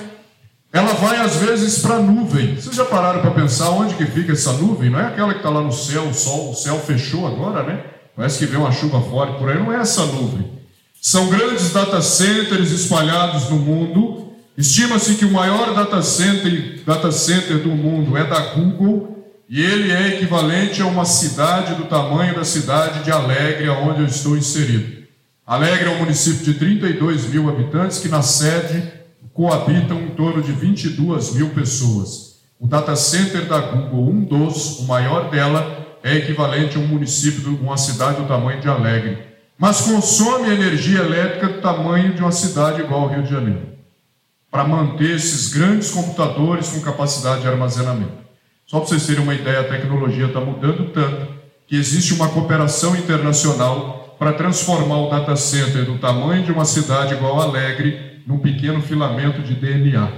Ela vai às vezes para a nuvem. Vocês já pararam para pensar onde que fica essa nuvem? Não é aquela que está lá no céu, o sol, o céu fechou agora, né? Parece que vem uma chuva forte por aí, não é essa nuvem. São grandes data centers espalhados no mundo. Estima-se que o maior data center, data center do mundo é da Google e ele é equivalente a uma cidade do tamanho da cidade de Alegre, onde eu estou inserido. Alegre é um município de 32 mil habitantes que na sede coabitam em torno de 22 mil pessoas. O data center da Google, um dos, o maior dela, é equivalente a um município, uma cidade do tamanho de Alegre. mas consome energia elétrica do tamanho de uma cidade igual ao Rio de Janeiro, para manter esses grandes computadores com capacidade de armazenamento. Só para vocês terem uma ideia, a tecnologia está mudando tanto que existe uma cooperação internacional para transformar o data center do tamanho de uma cidade igual Alegre num pequeno filamento de DNA.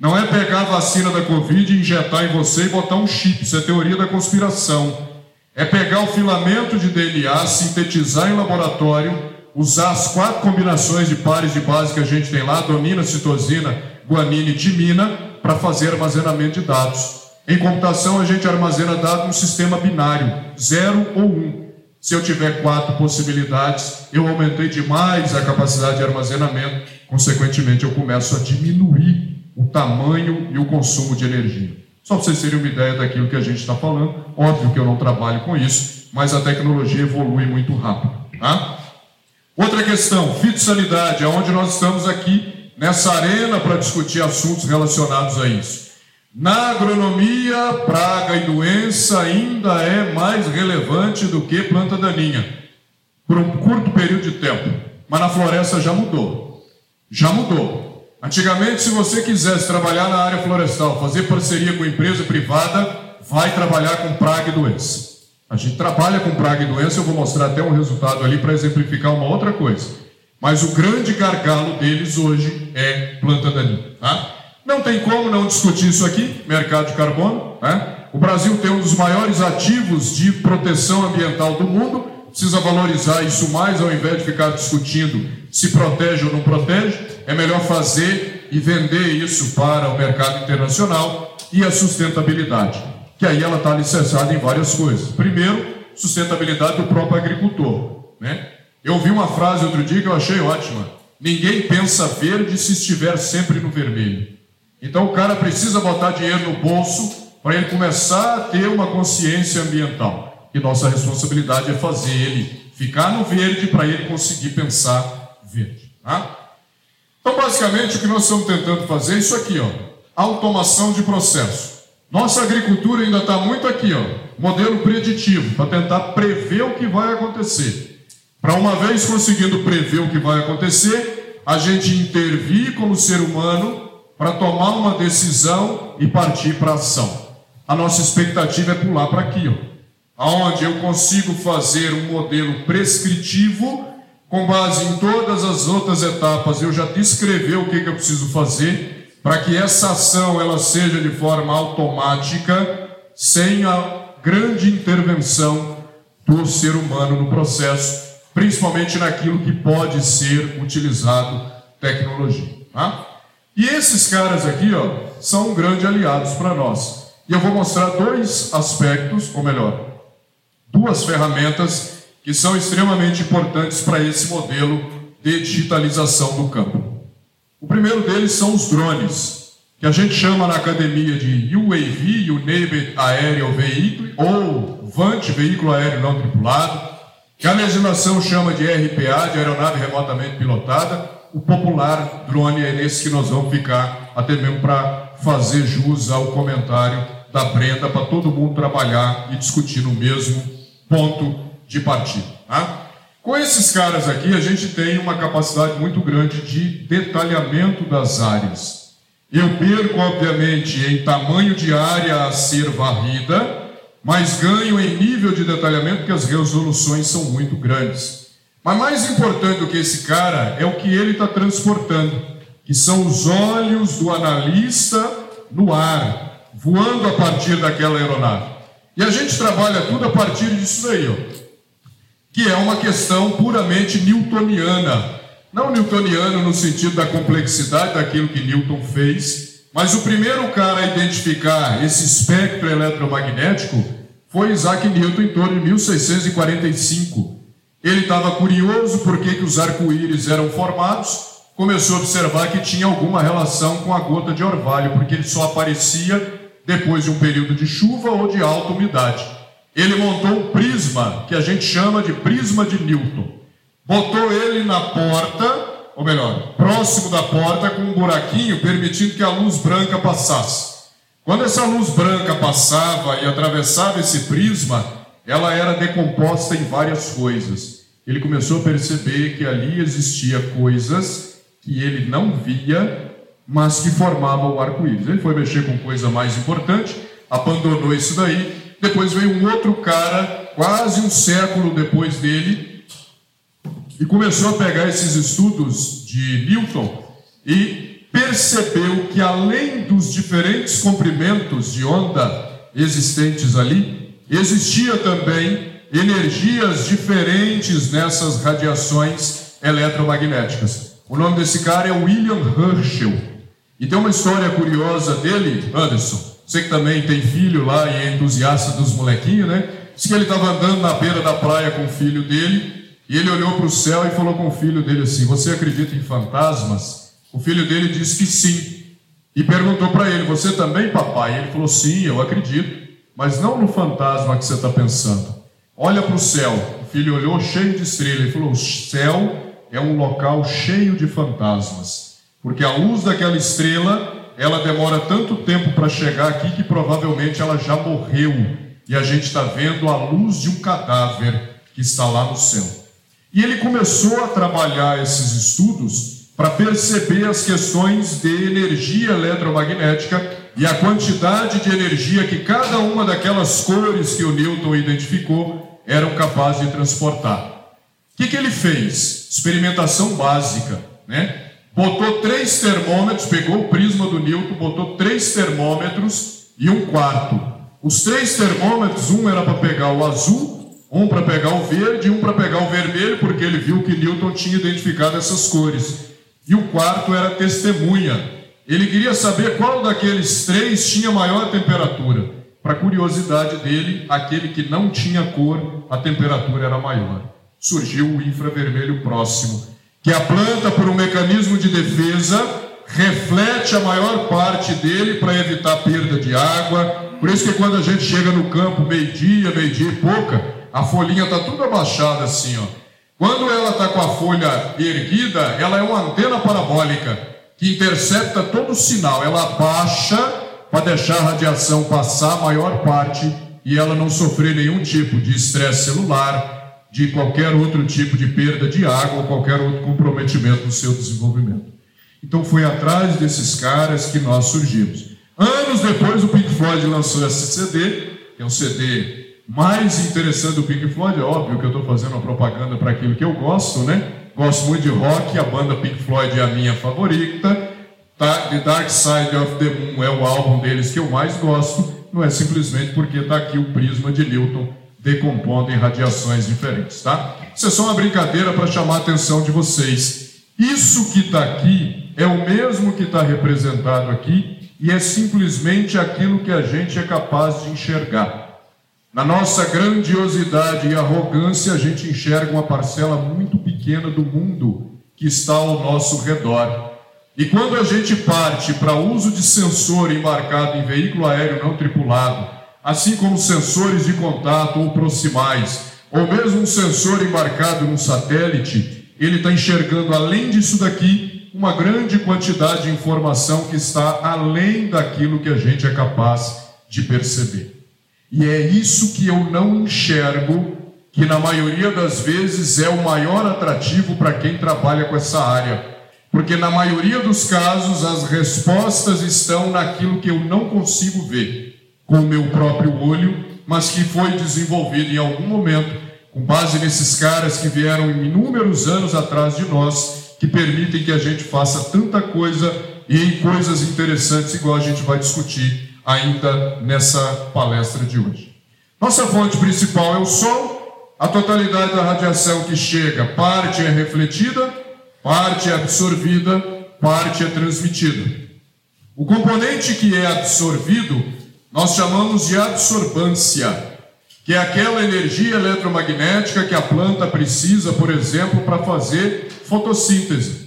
Não é pegar a vacina da Covid, injetar em você e botar um chip, isso é teoria da conspiração. É pegar o filamento de DNA, sintetizar em laboratório, usar as quatro combinações de pares de base que a gente tem lá, adenina, citosina, guanina e timina, para fazer armazenamento de dados. Em computação, a gente armazena dados no sistema binário, 0 ou 1. Um. Se eu tiver quatro possibilidades, eu aumentei demais a capacidade de armazenamento, consequentemente, eu começo a diminuir o tamanho e o consumo de energia. Só para vocês terem uma ideia daquilo que a gente está falando, óbvio que eu não trabalho com isso, mas a tecnologia evolui muito rápido. Tá? Outra questão, fitossanidade, aonde nós estamos aqui nessa arena para discutir assuntos relacionados a isso. Na agronomia, praga e doença ainda é mais relevante do que planta daninha, por um curto período de tempo. Mas na floresta já mudou. Já mudou. Antigamente, se você quisesse trabalhar na área florestal, fazer parceria com empresa privada, vai trabalhar com praga e doença. A gente trabalha com praga e doença, eu vou mostrar até um resultado ali para exemplificar uma outra coisa. Mas o grande gargalo deles hoje é planta daninha. Tá? Não tem como não discutir isso aqui, mercado de carbono. Né? O Brasil tem um dos maiores ativos de proteção ambiental do mundo, precisa valorizar isso mais ao invés de ficar discutindo se protege ou não protege. É melhor fazer e vender isso para o mercado internacional e a sustentabilidade, que aí ela está alicerçada em várias coisas. Primeiro, sustentabilidade do próprio agricultor. Né? Eu ouvi uma frase outro dia que eu achei ótima: ninguém pensa verde se estiver sempre no vermelho. Então o cara precisa botar dinheiro no bolso para ele começar a ter uma consciência ambiental. E nossa responsabilidade é fazer ele ficar no verde para ele conseguir pensar verde. Tá? Então, basicamente, o que nós estamos tentando fazer é isso aqui, ó, automação de processo. Nossa agricultura ainda está muito aqui, ó, modelo preditivo, para tentar prever o que vai acontecer. Para uma vez conseguindo prever o que vai acontecer, a gente intervir como ser humano para tomar uma decisão e partir para ação. A nossa expectativa é pular para aqui, ó, onde eu consigo fazer um modelo prescritivo com base em todas as outras etapas. Eu já descrevi o que, que eu preciso fazer para que essa ação ela seja de forma automática, sem a grande intervenção do ser humano no processo, principalmente naquilo que pode ser utilizado tecnologia. Tá? E esses caras aqui, ó, são grandes aliados para nós. E eu vou mostrar dois aspectos, ou melhor, duas ferramentas que são extremamente importantes para esse modelo de digitalização do campo. O primeiro deles são os drones, que a gente chama na academia de UAV, Unable Aéreo Vehicle, ou VANT, Veículo Aéreo Não Tripulado, que a legislação chama de RPA, de Aeronave Remotamente Pilotada, o popular drone é nesse que nós vamos ficar, até mesmo para fazer jus ao comentário da Brenda, para todo mundo trabalhar e discutir no mesmo ponto de partida. Tá? Com esses caras aqui, a gente tem uma capacidade muito grande de detalhamento das áreas. Eu perco, obviamente, em tamanho de área a ser varrida, mas ganho em nível de detalhamento porque as resoluções são muito grandes. Mas mais importante do que esse cara é o que ele está transportando, que são os olhos do analista no ar, voando a partir daquela aeronave. E a gente trabalha tudo a partir disso aí, ó, que é uma questão puramente newtoniana. Não newtoniano no sentido da complexidade daquilo que Newton fez, mas o primeiro cara a identificar esse espectro eletromagnético foi Isaac Newton em torno de 1645. Ele estava curioso por que, os arco-íris eram formados, começou a observar que tinha alguma relação com a gota de orvalho, porque ele só aparecia depois de um período de chuva ou de alta umidade. Ele montou um prisma, que a gente chama de prisma de Newton. Botou ele na porta, ou melhor, próximo da porta, com um buraquinho, permitindo que a luz branca passasse. Quando essa luz branca passava e atravessava esse prisma, ela era decomposta em várias coisas. Ele começou a perceber que ali existia coisas que ele não via, mas que formavam o arco-íris. Ele foi mexer com coisa mais importante, abandonou isso daí. Depois veio um outro cara, quase um século depois dele, e começou a pegar esses estudos de Newton e percebeu que além dos diferentes comprimentos de onda existentes ali, existia também energias diferentes nessas radiações eletromagnéticas. O nome desse cara é William Herschel. E tem uma história curiosa dele, Anderson. Você que também tem filho lá e é entusiasta dos molequinhos, né? Diz que ele estava andando na beira da praia com o filho dele e ele olhou para o céu e falou com o filho dele assim: Você acredita em fantasmas? O filho dele disse que sim. E perguntou para ele: Você também, papai? Ele falou: Sim, eu acredito, mas não no fantasma que você está pensando. Olha para o céu. O filho olhou cheio de estrelas e falou: O céu é um local cheio de fantasmas, porque a luz daquela estrela ela demora tanto tempo para chegar aqui que provavelmente ela já morreu e a gente está vendo a luz de um cadáver que está lá no céu. E ele começou a trabalhar esses estudos para perceber as questões de energia eletromagnética e a quantidade de energia que cada uma daquelas cores que o Newton identificou eram capazes de transportar. O que, que ele fez? Experimentação básica, né? Botou três termômetros, pegou o prisma do Newton, botou três termômetros e um quarto. Os três termômetros, um era para pegar o azul, um para pegar o verde um para pegar o vermelho, porque ele viu que Newton tinha identificado essas cores. E o quarto era testemunha, ele queria saber qual daqueles três tinha maior temperatura. Para curiosidade dele, aquele que não tinha cor, a temperatura era maior. Surgiu o infravermelho próximo, que a planta, por um mecanismo de defesa, reflete a maior parte dele para evitar perda de água. Por isso que quando a gente chega no campo meio-dia, meio-dia e pouca, a folhinha está tudo abaixada assim, ó. Quando ela está com a folha erguida, ela é uma antena parabólica que intercepta todo o sinal, ela baixa para deixar a radiação passar a maior parte e ela não sofrer nenhum tipo de estresse celular, de qualquer outro tipo de perda de água ou qualquer outro comprometimento no seu desenvolvimento. Então foi atrás desses caras que nós surgimos. Anos depois o Pink Floyd lançou esse CD, que é um CD mais interessante do Pink Floyd, é óbvio que eu estou fazendo uma propaganda para aquilo que eu gosto, né? Gosto muito de rock, a banda Pink Floyd é a minha favorita. Tá? The Dark Side of the Moon é o álbum deles que eu mais gosto. Não é simplesmente porque está aqui o prisma de Newton decompondo em radiações diferentes, tá? Isso é só uma brincadeira para chamar a atenção de vocês. Isso que está aqui é o mesmo que está representado aqui e é simplesmente aquilo que a gente é capaz de enxergar. Na nossa grandiosidade e arrogância, a gente enxerga uma parcela muito pequena do mundo que está ao nosso redor. E quando a gente parte para uso de sensor embarcado em veículo aéreo não tripulado, assim como sensores de contato ou proximais, ou mesmo um sensor embarcado num satélite, ele está enxergando além disso daqui uma grande quantidade de informação que está além daquilo que a gente é capaz de perceber. E é isso que eu não enxergo, que na maioria das vezes é o maior atrativo para quem trabalha com essa área. Porque na maioria dos casos as respostas estão naquilo que eu não consigo ver com o meu próprio olho, mas que foi desenvolvido em algum momento, com base nesses caras que vieram inúmeros anos atrás de nós, que permitem que a gente faça tanta coisa e coisas interessantes, igual a gente vai discutir ainda nessa palestra de hoje. Nossa fonte principal é o Sol, a totalidade da radiação que chega, parte é refletida, parte é absorvida, parte é transmitida. O componente que é absorvido nós chamamos de absorbância, que é aquela energia eletromagnética que a planta precisa, por exemplo, para fazer fotossíntese.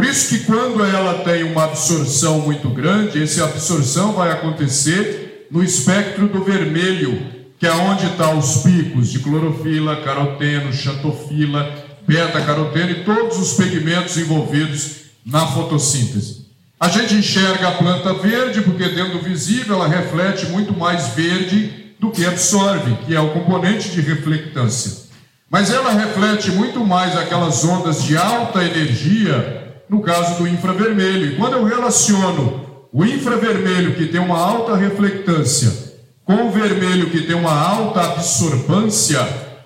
Por isso que quando ela tem uma absorção muito grande, essa absorção vai acontecer no espectro do vermelho, que é onde estão tá os picos de clorofila, caroteno, xantofila, beta-caroteno e todos os pigmentos envolvidos na fotossíntese. A gente enxerga a planta verde porque dentro do visível ela reflete muito mais verde do que absorve, que é o componente de reflectância. Mas ela reflete muito mais aquelas ondas de alta energia no caso do infravermelho. E quando eu relaciono o infravermelho, que tem uma alta reflectância, com o vermelho, que tem uma alta absorvância,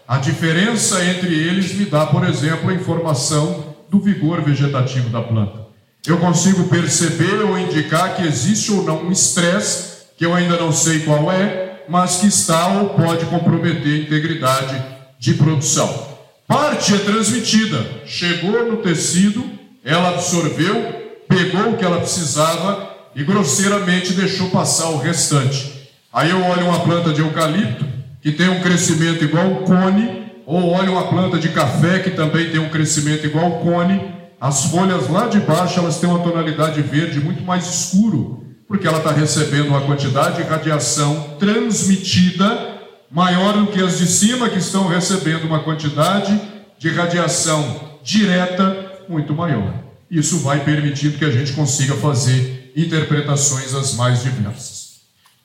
a diferença entre eles me dá, por exemplo, a informação do vigor vegetativo da planta. Eu consigo perceber ou indicar que existe ou não um estresse, que eu ainda não sei qual é, mas que está ou pode comprometer a integridade de produção. Parte é transmitida, chegou no tecido, ela absorveu, pegou o que ela precisava e grosseiramente deixou passar o restante. Aí eu olho uma planta de eucalipto, que tem um crescimento igual ao cone, ou olha uma planta de café que também tem um crescimento igual ao cone, as folhas lá de baixo elas têm uma tonalidade verde muito mais escuro, porque ela está recebendo uma quantidade de radiação transmitida maior do que as de cima que estão recebendo uma quantidade de radiação direta muito maior. Isso vai permitindo que a gente consiga fazer interpretações as mais diversas.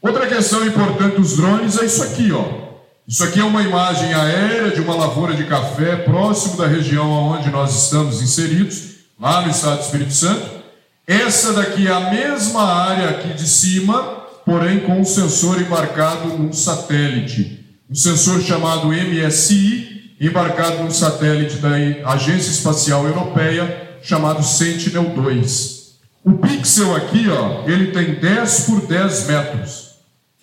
Outra questão importante dos drones é isso aqui, ó. Isso aqui é uma imagem aérea de uma lavoura de café próximo da região onde nós estamos inseridos, lá no estado do Espírito Santo. Essa daqui é a mesma área aqui de cima, porém com um sensor embarcado num satélite. Um sensor chamado MSI, embarcado num satélite da Agência Espacial Europeia, chamado Sentinel-2. O pixel aqui, ó, ele tem 10 por 10 metros.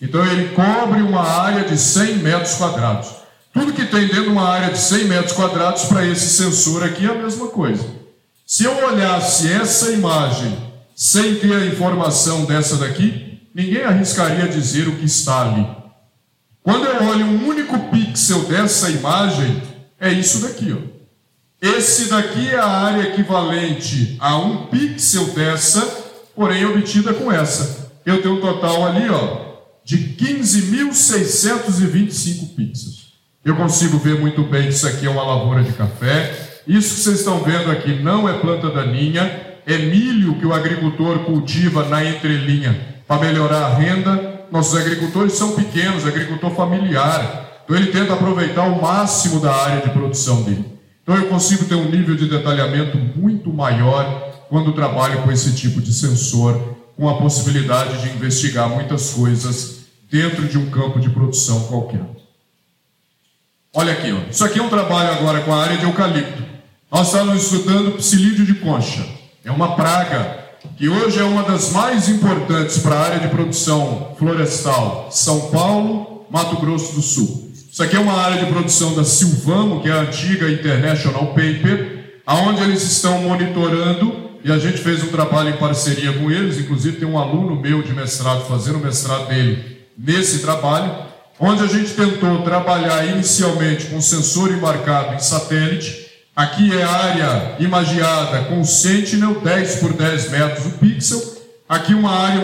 Então ele cobre uma área de 100 metros quadrados. Tudo que tem dentro de uma área de 100 metros quadrados para esse sensor aqui é a mesma coisa. Se eu olhasse essa imagem sem ter a informação dessa daqui, ninguém arriscaria dizer o que está ali. Quando eu olho um único pixel dessa imagem, é isso daqui, ó. Esse daqui é a área equivalente a um pixel dessa, porém obtida com essa. Eu tenho um total ali, ó, de 15.625 pixels. Eu consigo ver muito bem que isso aqui é uma lavoura de café. Isso que vocês estão vendo aqui não é planta daninha, é milho que o agricultor cultiva na entrelinha para melhorar a renda. Nossos agricultores são pequenos, agricultor familiar. Então ele tenta aproveitar o máximo da área de produção dele. Então eu consigo ter um nível de detalhamento muito maior quando trabalho com esse tipo de sensor, com a possibilidade de investigar muitas coisas dentro de um campo de produção qualquer. Olha aqui, ó. isso aqui é um trabalho agora com a área de eucalipto. Nós estamos estudando psilídeo de concha. É uma praga que hoje é uma das mais importantes para a área de produção florestal. São Paulo, Mato Grosso do Sul. Isso aqui é uma área de produção da Silvamo, que é a antiga International Paper, aonde eles estão monitorando e a gente fez um trabalho em parceria com eles, inclusive tem um aluno meu de mestrado fazendo o mestrado dele nesse trabalho, onde a gente tentou trabalhar inicialmente com sensor embarcado em satélite. Aqui é a área imagiada com Sentinel, 10 por 10 metros o pixel. Aqui uma área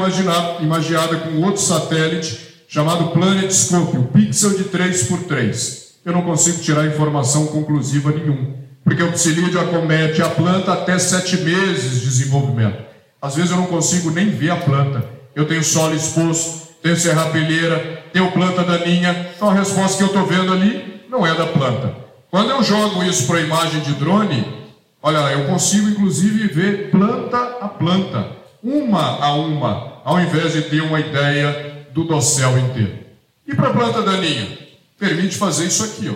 imagiada com outro satélite chamado PlanetScope, o pixel de 3 por 3. Eu não consigo tirar informação conclusiva nenhuma, porque o psilídeo acomete a planta até sete meses de desenvolvimento. Às vezes eu não consigo nem ver a planta. Eu tenho solo exposto, tem serrapilheira, tem o planta daninha. Então a resposta que eu estou vendo ali não é da planta. Quando eu jogo isso para a imagem de drone, olha, eu consigo inclusive ver planta a planta, uma a uma, ao invés de ter uma ideia do dossel inteiro. E para a planta daninha? Permite fazer isso aqui, ó.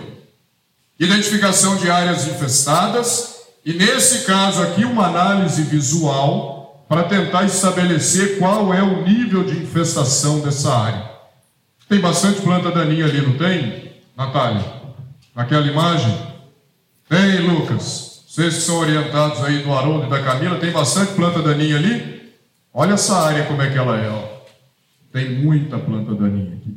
Identificação de áreas infestadas, e nesse caso aqui, uma análise visual para tentar estabelecer qual é o nível de infestação dessa área. Tem bastante planta daninha ali, não tem, Natália? Naquela imagem? Tem, Lucas. Vocês que são orientados aí do Haroldo e da Camila, tem bastante planta daninha ali? Olha essa área como é que ela é, ó. Tem muita planta daninha aqui.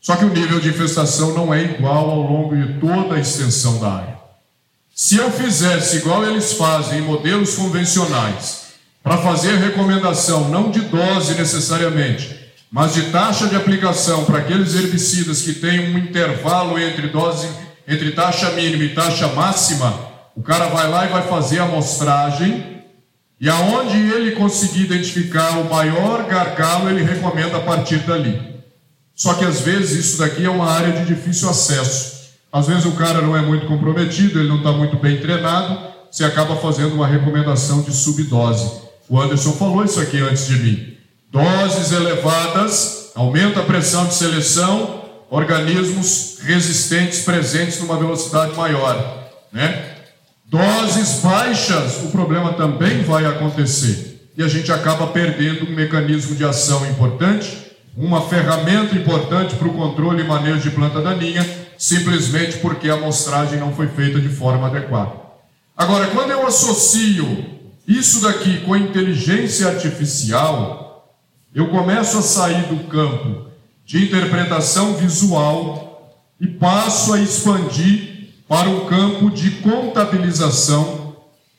Só que o nível de infestação não é igual ao longo de toda a extensão da área. Se eu fizesse igual eles fazem em modelos convencionais, para fazer recomendação não de dose necessariamente, mas de taxa de aplicação para aqueles herbicidas que têm um intervalo entre dose entre taxa mínima e taxa máxima, o cara vai lá e vai fazer a amostragem e aonde ele conseguir identificar o maior gargalo, ele recomenda a partir dali. Só que às vezes isso daqui é uma área de difícil acesso. Às vezes o cara não é muito comprometido, ele não está muito bem treinado, você acaba fazendo uma recomendação de subdose. O Anderson falou isso aqui antes de mim. Doses elevadas aumenta a pressão de seleção, organismos resistentes presentes numa velocidade maior, né? Doses baixas, o problema também vai acontecer. E a gente acaba perdendo um mecanismo de ação importante, uma ferramenta importante para o controle e manejo de planta daninha, simplesmente porque a amostragem não foi feita de forma adequada. Agora, quando eu associo isso daqui com inteligência artificial, eu começo a sair do campo de interpretação visual e passo a expandir para o campo de contabilização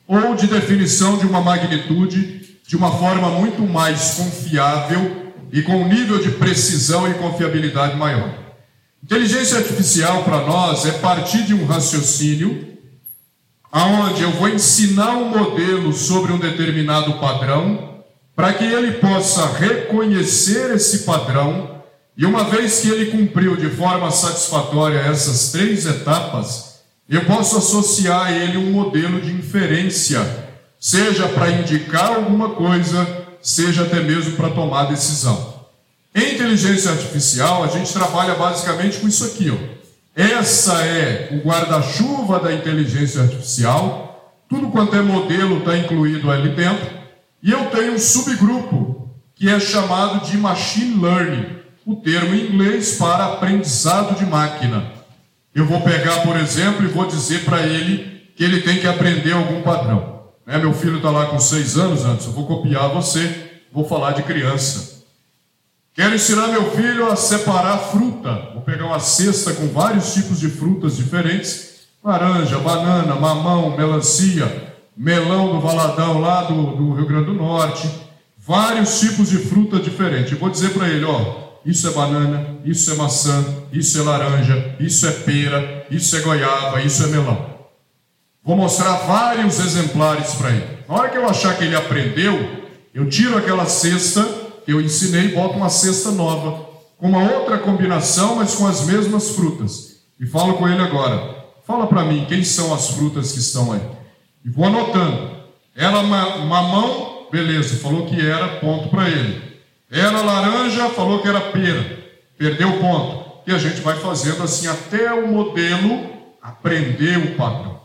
ou de definição de uma magnitude de uma forma muito mais confiável e com um nível de precisão e confiabilidade maior. Inteligência artificial para nós é partir de um raciocínio aonde eu vou ensinar um modelo sobre um determinado padrão para que ele possa reconhecer esse padrão e uma vez que ele cumpriu de forma satisfatória essas três etapas, eu posso associar a ele um modelo de inferência, seja para indicar alguma coisa, seja até mesmo para tomar decisão. Em inteligência artificial, a gente trabalha basicamente com isso aqui. Ó. Essa é o guarda-chuva da inteligência artificial. Tudo quanto é modelo está incluído ali dentro. E eu tenho um subgrupo que é chamado de machine learning, o termo em inglês para aprendizado de máquina. Eu vou pegar, por exemplo, e vou dizer para ele que ele tem que aprender algum padrão. Né? Meu filho está lá com seis anos antes, eu vou copiar você, vou falar de criança. Quero ensinar meu filho a separar fruta. Vou pegar uma cesta com vários tipos de frutas diferentes: laranja, banana, mamão, melancia, melão do Valadão lá do, do Rio Grande do Norte. Vários tipos de fruta diferentes. Eu vou dizer para ele: ó, isso é banana, isso é maçã, isso é laranja, isso é pera, isso é goiaba, isso é melão. Vou mostrar vários exemplares para ele. Na hora que eu achar que ele aprendeu, eu tiro aquela cesta eu ensinei, boto uma cesta nova, com uma outra combinação, mas com as mesmas frutas. E falo com ele agora. Fala para mim quem são as frutas que estão aí. E vou anotando. Era mamão, beleza, falou que era, ponto para ele. Era laranja, falou que era pera, perdeu ponto. E a gente vai fazendo assim até o modelo aprender o padrão.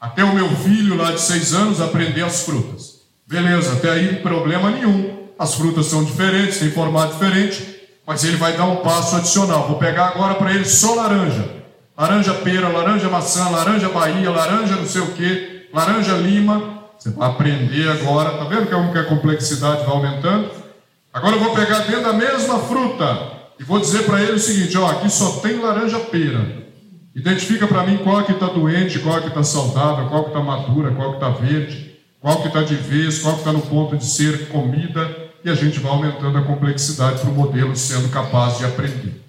Até o meu filho lá de seis anos aprender as frutas. Beleza, até aí problema nenhum. As frutas são diferentes, têm formato diferente, mas ele vai dar um passo adicional. Vou pegar agora para ele só laranja. Laranja pera, laranja maçã, laranja Bahia, laranja não sei o que, laranja lima. Você vai aprender agora, tá vendo como que a complexidade vai aumentando? Agora eu vou pegar dentro da mesma fruta e vou dizer para ele o seguinte: ó, aqui só tem laranja pera. Identifica para mim qual é que está doente, qual é que está saudável, qual que está madura, qual que está verde, qual que está de vez, qual que está no ponto de ser comida e a gente vai aumentando a complexidade para o modelo sendo capaz de aprender.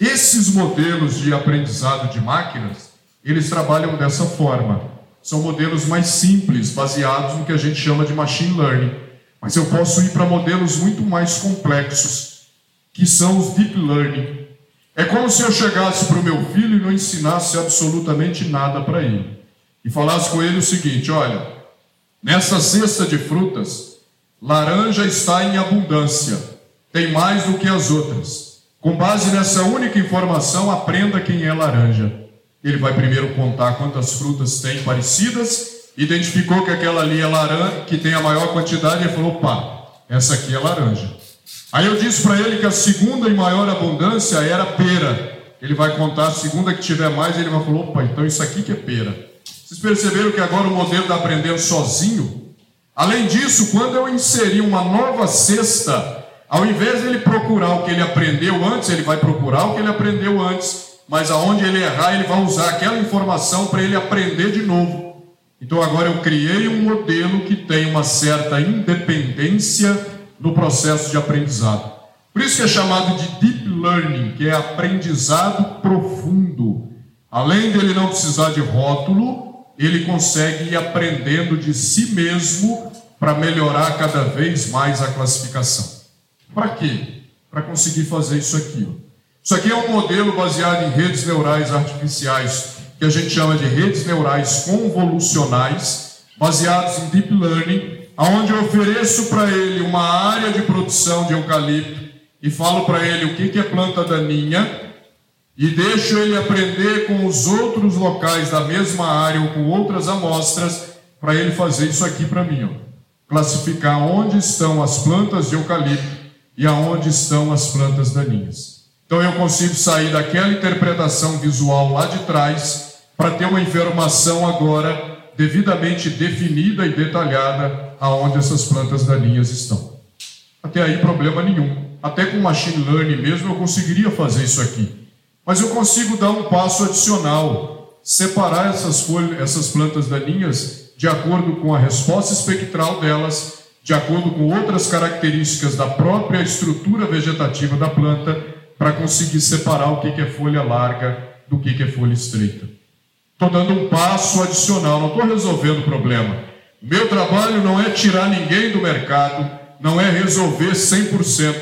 Esses modelos de aprendizado de máquinas, eles trabalham dessa forma. São modelos mais simples, baseados no que a gente chama de machine learning. Mas eu posso ir para modelos muito mais complexos, que são os deep learning. É como se eu chegasse para o meu filho e não ensinasse absolutamente nada para ele. E falasse com ele o seguinte: olha, nessa cesta de frutas, Laranja está em abundância, tem mais do que as outras. Com base nessa única informação, aprenda quem é laranja. Ele vai primeiro contar quantas frutas tem parecidas, identificou que aquela ali é laranja, que tem a maior quantidade, e falou: opa, essa aqui é laranja. Aí eu disse para ele que a segunda e maior abundância era pera. Ele vai contar a segunda que tiver mais, ele vai falar: opa, então isso aqui que é pera. Vocês perceberam que agora o modelo está aprendendo sozinho? Além disso, quando eu inserir uma nova cesta, ao invés de ele procurar o que ele aprendeu antes, ele vai procurar o que ele aprendeu antes, mas aonde ele errar, ele vai usar aquela informação para ele aprender de novo. Então agora eu criei um modelo que tem uma certa independência no processo de aprendizado. Por isso que é chamado de deep learning, que é aprendizado profundo. Além dele não precisar de rótulo, ele consegue ir aprendendo de si mesmo para melhorar cada vez mais a classificação. Para quê? Para conseguir fazer isso aqui. Ó. Isso aqui é um modelo baseado em redes neurais artificiais, que a gente chama de redes neurais convolucionais, baseados em deep learning, aonde eu ofereço para ele uma área de produção de eucalipto e falo para ele o que, que é planta daninha e deixo ele aprender com os outros locais da mesma área ou com outras amostras para ele fazer isso aqui para mim, ó. classificar onde estão as plantas de eucalipto e aonde estão as plantas daninhas. Então eu consigo sair daquela interpretação visual lá de trás para ter uma informação agora devidamente definida e detalhada aonde essas plantas daninhas estão. Até aí problema nenhum. Até com machine learning mesmo eu conseguiria fazer isso aqui. Mas eu consigo dar um passo adicional, separar essas folhas, essas plantas daninhas de acordo com a resposta espectral delas, de acordo com outras características da própria estrutura vegetativa da planta, para conseguir separar o que é folha larga do que é folha estreita. Estou dando um passo adicional, não estou resolvendo o problema. Meu trabalho não é tirar ninguém do mercado, não é resolver 100%,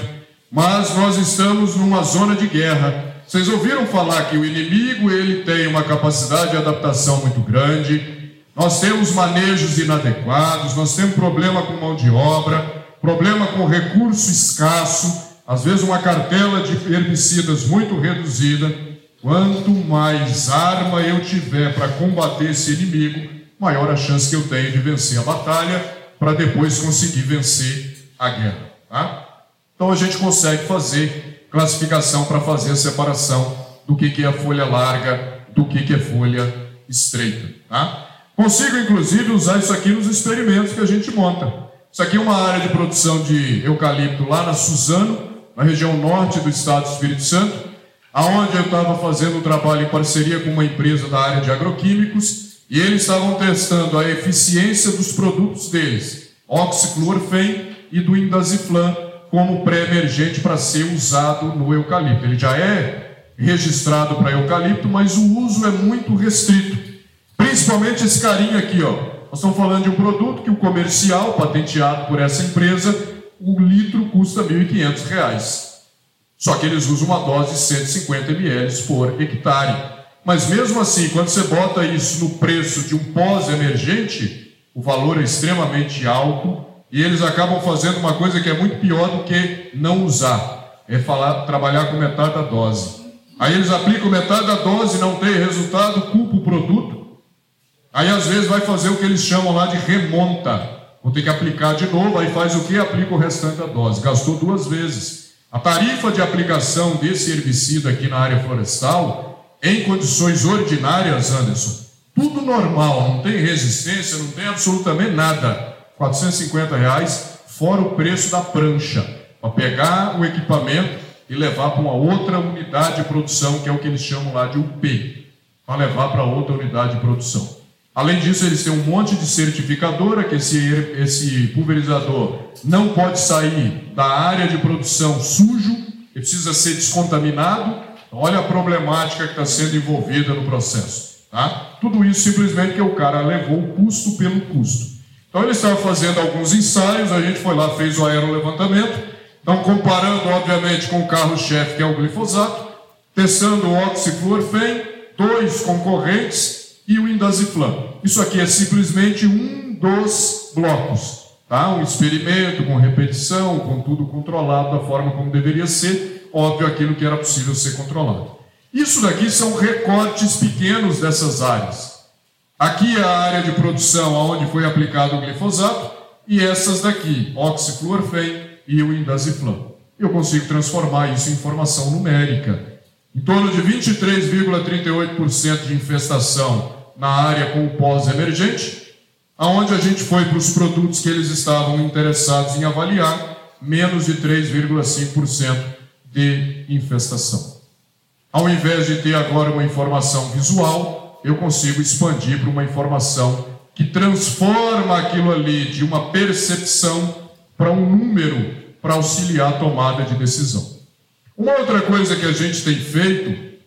mas nós estamos numa zona de guerra vocês ouviram falar que o inimigo ele tem uma capacidade de adaptação muito grande. Nós temos manejos inadequados, nós temos problema com mão de obra, problema com recurso escasso, às vezes uma cartela de herbicidas muito reduzida. Quanto mais arma eu tiver para combater esse inimigo, maior a chance que eu tenho de vencer a batalha para depois conseguir vencer a guerra. Tá? Então a gente consegue fazer classificação para fazer a separação do que, que é folha larga do que, que é folha estreita. Tá? Consigo, inclusive, usar isso aqui nos experimentos que a gente monta. Isso aqui é uma área de produção de eucalipto lá na Suzano, na região norte do estado do Espírito Santo, aonde eu estava fazendo um trabalho em parceria com uma empresa da área de agroquímicos, e eles estavam testando a eficiência dos produtos deles, oxiclorfen e do indaziflan, como pré-emergente para ser usado no eucalipto. Ele já é registrado para eucalipto, mas o uso é muito restrito. Principalmente esse carinha aqui, ó. Nós estamos falando de um produto que o comercial, patenteado por essa empresa, o litro custa R$ 1.500. Só que eles usam uma dose de 150 ml por hectare. Mas mesmo assim, quando você bota isso no preço de um pós-emergente, o valor é extremamente alto e eles acabam fazendo uma coisa que é muito pior do que não usar, é falar, trabalhar com metade da dose. Aí eles aplicam metade da dose, não tem resultado, culpa o produto. Aí às vezes vai fazer o que eles chamam lá de remonta. Vou ter que aplicar de novo, aí faz o que? Aplica o restante da dose. Gastou duas vezes. A tarifa de aplicação desse herbicida aqui na área florestal, em condições ordinárias, Anderson, tudo normal, não tem resistência, não tem absolutamente nada. 450 reais, fora o preço da prancha, para pegar o equipamento e levar para uma outra unidade de produção, que é o que eles chamam lá de UP, para levar para outra unidade de produção. Além disso, eles têm um monte de certificadora, que esse, esse pulverizador não pode sair da área de produção sujo, ele precisa ser descontaminado. Então, olha a problemática que está sendo envolvida no processo. Tá? Tudo isso simplesmente porque o cara levou o custo pelo custo. Então ele estava fazendo alguns ensaios, a gente foi lá, fez o aerolevantamento. Então, comparando, obviamente, com o carro-chefe, que é o glifosato, testando o oxifluorfen, dois concorrentes e o indaziflam. Isso aqui é simplesmente um dos blocos, tá? Um experimento com repetição, com tudo controlado da forma como deveria ser, óbvio, aquilo que era possível ser controlado. Isso daqui são recortes pequenos dessas áreas. Aqui é a área de produção onde foi aplicado o glifosato e essas daqui, oxifluorfen e o indaziflam. Eu consigo transformar isso em informação numérica. Em torno de 23,38% de infestação na área com o pós-emergente, aonde a gente foi para os produtos que eles estavam interessados em avaliar, menos de 3,5% de infestação. Ao invés de ter agora uma informação visual, eu consigo expandir para uma informação que transforma aquilo ali de uma percepção para um número para auxiliar a tomada de decisão. Uma outra coisa que a gente tem feito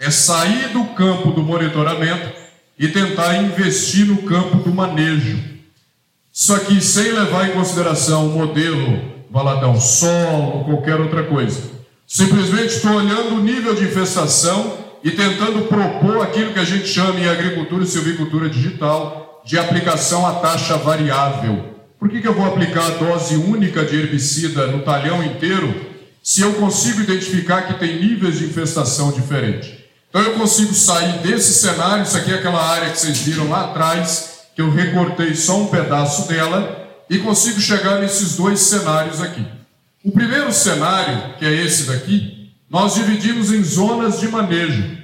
é sair do campo do monitoramento e tentar investir no campo do manejo. Só que sem levar em consideração o modelo valadão solo ou qualquer outra coisa. Simplesmente estou olhando o nível de infestação e tentando propor aquilo que a gente chama em agricultura e silvicultura digital de aplicação a taxa variável. Por que, que eu vou aplicar a dose única de herbicida no talhão inteiro se eu consigo identificar que tem níveis de infestação diferentes? Então eu consigo sair desse cenário, isso aqui é aquela área que vocês viram lá atrás, que eu recortei só um pedaço dela, e consigo chegar nesses dois cenários aqui. O primeiro cenário, que é esse daqui, nós dividimos em zonas de manejo.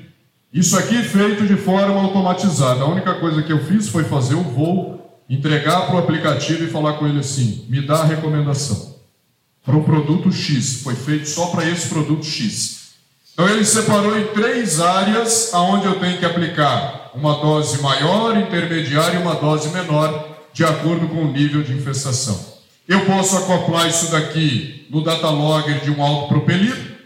Isso aqui feito de forma automatizada. A única coisa que eu fiz foi fazer o voo, entregar para o aplicativo e falar com ele assim: me dá a recomendação para o produto X. Foi feito só para esse produto X. Então ele separou em três áreas aonde eu tenho que aplicar uma dose maior, intermediária e uma dose menor, de acordo com o nível de infestação. Eu posso acoplar isso daqui no data logger de um autopropelido,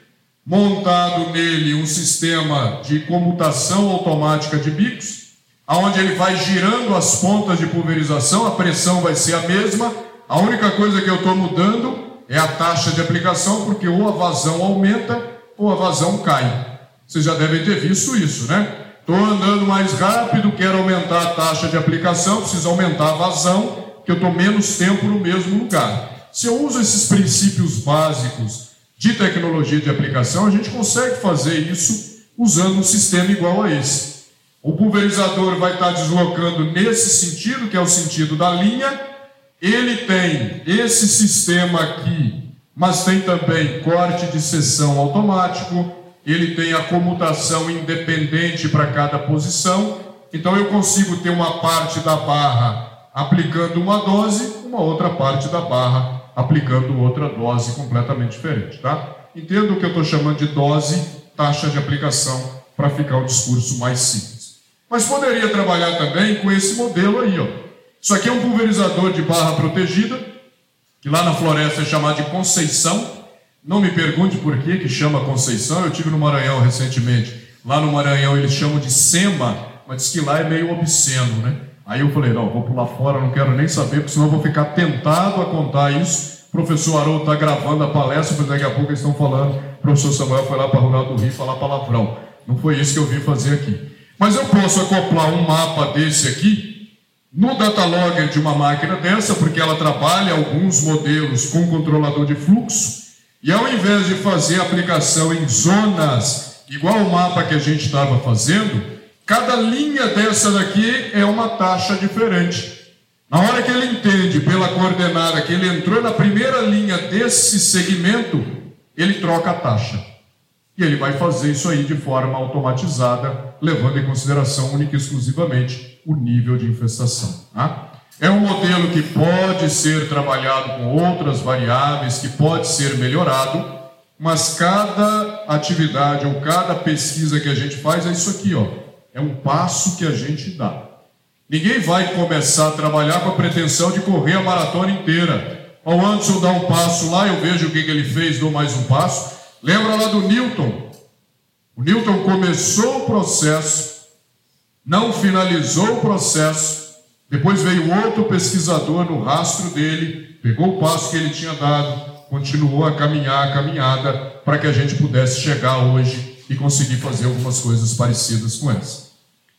montado nele um sistema de comutação automática de bicos, aonde ele vai girando as pontas de pulverização, a pressão vai ser a mesma, a única coisa que eu estou mudando é a taxa de aplicação, porque ou a vazão aumenta ou a vazão cai. Vocês já devem ter visto isso, né? Estou andando mais rápido, quero aumentar a taxa de aplicação, preciso aumentar a vazão, que eu estou menos tempo no mesmo lugar. Se eu uso esses princípios básicos de tecnologia de aplicação, a gente consegue fazer isso usando um sistema igual a esse. O pulverizador vai estar deslocando nesse sentido, que é o sentido da linha. Ele tem esse sistema aqui, mas tem também corte de seção automático. Ele tem a comutação independente para cada posição. Então eu consigo ter uma parte da barra aplicando uma dose, uma outra parte da barra aplicando outra dose completamente diferente, tá? Entendo o que eu estou chamando de dose, taxa de aplicação, para ficar o discurso mais simples. Mas poderia trabalhar também com esse modelo aí, ó. Isso aqui é um pulverizador de barra protegida, que lá na floresta é chamado de Conceição. Não me pergunte por que, que chama Conceição, eu tive no Maranhão recentemente. Lá no Maranhão eles chamam de SEMA, mas diz que lá é meio obsceno, né? Aí eu falei, não, vou pular fora, não quero nem saber, porque senão eu vou ficar tentado a contar isso. O professor Haroldo está gravando a palestra, mas daqui a pouco eles estão falando, o professor Samuel foi lá para Rural do Rio falar palavrão. Não foi isso que eu vim fazer aqui. Mas eu posso acoplar um mapa desse aqui no datalogger de uma máquina dessa, porque ela trabalha alguns modelos com controlador de fluxo, e ao invés de fazer aplicação em zonas, igual o mapa que a gente estava fazendo, Cada linha dessa daqui é uma taxa diferente. Na hora que ele entende pela coordenada que ele entrou na primeira linha desse segmento, ele troca a taxa. E ele vai fazer isso aí de forma automatizada, levando em consideração única e exclusivamente o nível de infestação. Tá? É um modelo que pode ser trabalhado com outras variáveis, que pode ser melhorado, mas cada atividade ou cada pesquisa que a gente faz é isso aqui, ó é um passo que a gente dá. Ninguém vai começar a trabalhar com a pretensão de correr a maratona inteira. Ao Anderson dá um passo lá, eu vejo o que, que ele fez, dou mais um passo. Lembra lá do Newton? O Newton começou o processo, não finalizou o processo, depois veio outro pesquisador no rastro dele, pegou o passo que ele tinha dado, continuou a caminhar a caminhada para que a gente pudesse chegar hoje e conseguir fazer algumas coisas parecidas com essa.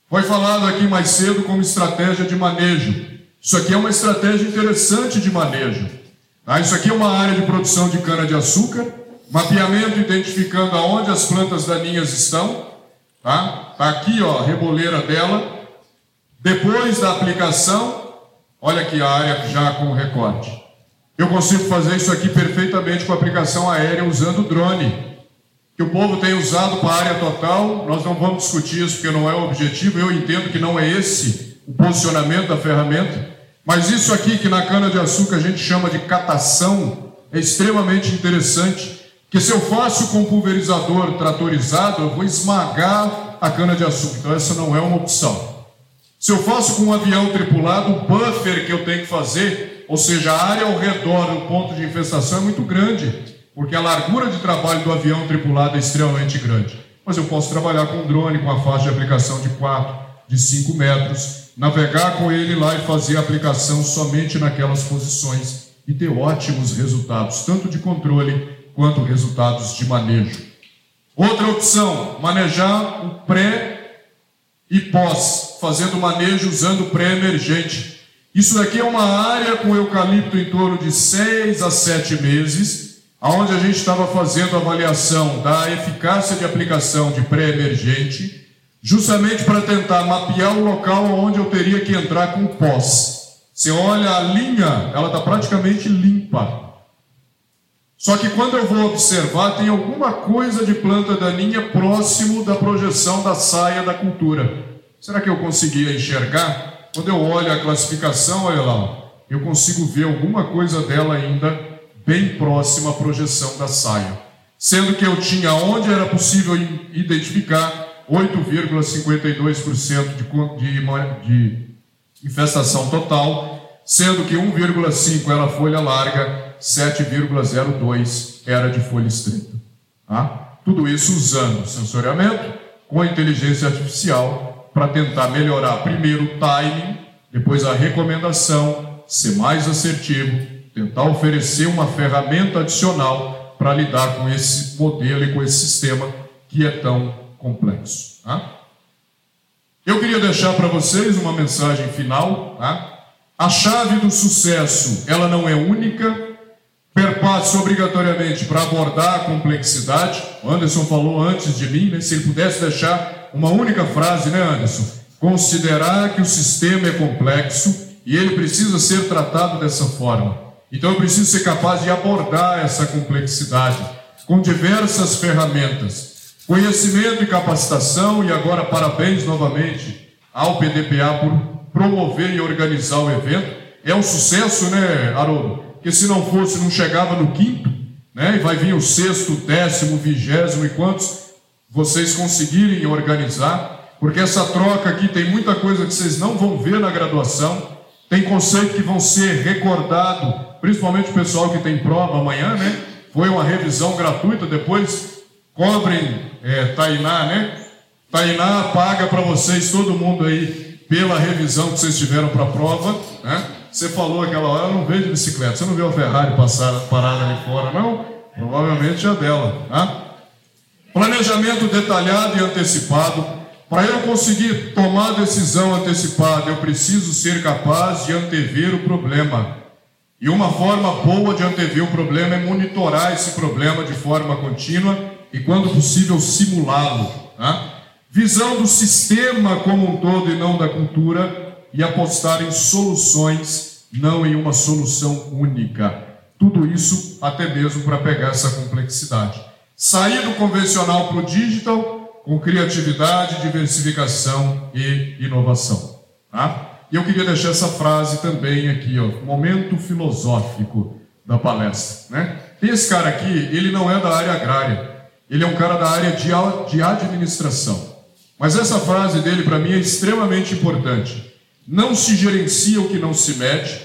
Foi falado aqui mais cedo como estratégia de manejo. Isso aqui é uma estratégia interessante de manejo. Tá? Isso aqui é uma área de produção de cana-de-açúcar, mapeamento identificando aonde as plantas daninhas estão. Tá? Tá aqui ó, a reboleira dela. Depois da aplicação, olha aqui a área já com recorte. Eu consigo fazer isso aqui perfeitamente com aplicação aérea usando drone que o povo tem usado para a área total, nós não vamos discutir isso porque não é o objetivo, eu entendo que não é esse o posicionamento da ferramenta, mas isso aqui que na cana-de-açúcar a gente chama de catação é extremamente interessante, que se eu faço com pulverizador tratorizado, eu vou esmagar a cana-de-açúcar, então essa não é uma opção. Se eu faço com um avião tripulado, o buffer que eu tenho que fazer, ou seja, a área ao redor do ponto de infestação é muito grande porque a largura de trabalho do avião tripulado é extremamente grande. Mas eu posso trabalhar com um drone com a faixa de aplicação de 4, de 5 metros, navegar com ele lá e fazer a aplicação somente naquelas posições e ter ótimos resultados, tanto de controle quanto resultados de manejo. Outra opção, manejar o pré e pós, fazendo manejo usando pré-emergente. Isso daqui é uma área com eucalipto em torno de 6 a 7 meses, onde a gente estava fazendo avaliação da eficácia de aplicação de pré-emergente, justamente para tentar mapear o local onde eu teria que entrar com pós. Você olha a linha, ela está praticamente limpa. Só que quando eu vou observar, tem alguma coisa de planta daninha próximo da projeção da saia da cultura. Será que eu conseguia enxergar? Quando eu olho a classificação, olha lá, eu consigo ver alguma coisa dela ainda bem próxima à projeção da saia. Sendo que eu tinha onde era possível identificar 8,52% de, de, de infestação total, sendo que 1,5 era folha larga 7,02 era de folha estreita. Tá? Tudo isso usando sensoriamento com inteligência artificial para tentar melhorar primeiro o timing, depois a recomendação, ser mais assertivo, tentar oferecer uma ferramenta adicional para lidar com esse modelo e com esse sistema que é tão complexo. Tá? Eu queria deixar para vocês uma mensagem final. Tá? A chave do sucesso, ela não é única, perpassa obrigatoriamente para abordar a complexidade. O Anderson falou antes de mim, né, se ele pudesse deixar uma única frase, né, Anderson? Considerar que o sistema é complexo e ele precisa ser tratado dessa forma. Então eu preciso ser capaz de abordar essa complexidade com diversas ferramentas. Conhecimento e capacitação, e agora parabéns novamente ao PDPA por promover e organizar o evento. É um sucesso, né, Haroldo? Porque se não fosse, não chegava no quinto, né? E vai vir o sexto, décimo, vigésimo e quantos vocês conseguirem organizar, porque essa troca aqui tem muita coisa que vocês não vão ver na graduação, tem conceito que vão ser recordado, principalmente o pessoal que tem prova amanhã, né? Foi uma revisão gratuita, depois cobrem é, Tainá, né? Tainá paga para vocês, todo mundo aí, pela revisão que vocês tiveram para a prova, né? Você falou aquela hora, eu não vejo bicicleta. Você não viu a Ferrari passar, parada ali fora, não? Provavelmente é dela. Tá? Planejamento detalhado e antecipado. Para eu conseguir tomar decisão antecipada, eu preciso ser capaz de antever o problema. E uma forma boa de antever o problema é monitorar esse problema de forma contínua e, quando possível, simulá-lo. Tá? Visão do sistema como um todo e não da cultura e apostar em soluções, não em uma solução única. Tudo isso até mesmo para pegar essa complexidade. Sair do convencional para o digital com criatividade, diversificação e inovação. Tá? E eu queria deixar essa frase também aqui, ó, momento filosófico da palestra. Né? Esse cara aqui, ele não é da área agrária, ele é um cara da área de, de administração. Mas essa frase dele, para mim, é extremamente importante. Não se gerencia o que não se mede,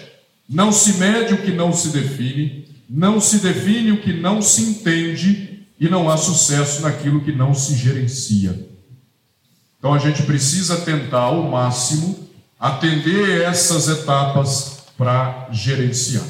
não se mede o que não se define, não se define o que não se entende e não há sucesso naquilo que não se gerencia. Então a gente precisa tentar ao máximo atender essas etapas para gerenciar.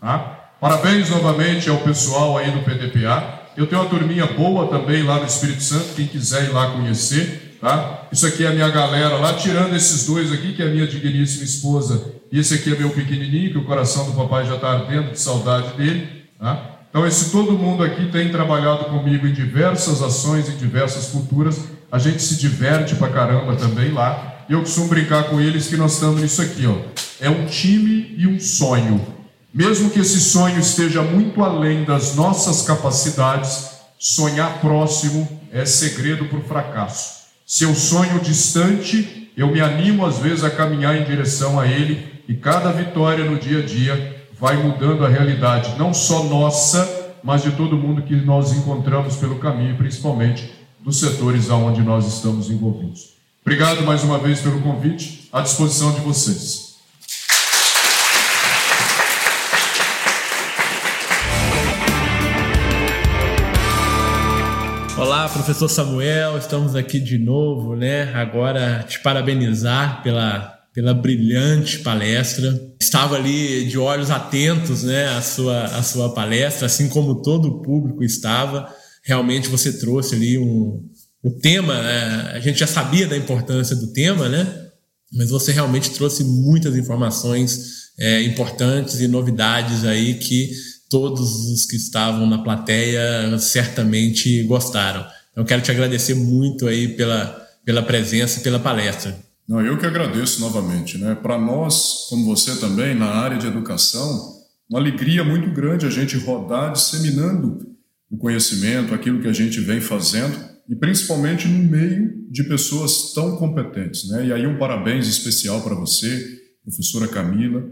Tá? Parabéns novamente ao pessoal aí do PDPA. Eu tenho uma turminha boa também lá no Espírito Santo, quem quiser ir lá conhecer. Tá? Isso aqui é a minha galera lá, tirando esses dois aqui, que é a minha digníssima esposa, e esse aqui é meu pequenininho, que o coração do papai já está ardendo de saudade dele. Tá? Então, esse todo mundo aqui tem trabalhado comigo em diversas ações, em diversas culturas. A gente se diverte pra caramba também lá. E eu costumo brincar com eles que nós estamos nisso aqui, ó. É um time e um sonho. Mesmo que esse sonho esteja muito além das nossas capacidades, sonhar próximo é segredo para o fracasso. Seu sonho distante, eu me animo às vezes a caminhar em direção a ele e cada vitória no dia a dia vai mudando a realidade, não só nossa, mas de todo mundo que nós encontramos pelo caminho, principalmente dos setores aonde nós estamos envolvidos. Obrigado mais uma vez pelo convite, à disposição de vocês. Olá, professor Samuel, estamos aqui de novo, né? Agora te parabenizar pela, pela brilhante palestra. Estava ali de olhos atentos né, à, sua, à sua palestra, assim como todo o público estava. Realmente você trouxe ali um, o tema, é, a gente já sabia da importância do tema, né? Mas você realmente trouxe muitas informações é, importantes e novidades aí que todos os que estavam na plateia certamente gostaram. Então quero te agradecer muito aí pela, pela presença e pela palestra. Não, eu que agradeço novamente, né? Para nós, como você também, na área de educação, uma alegria muito grande a gente rodar disseminando o conhecimento, aquilo que a gente vem fazendo e principalmente no meio de pessoas tão competentes. Né? E aí um parabéns especial para você, professora Camila,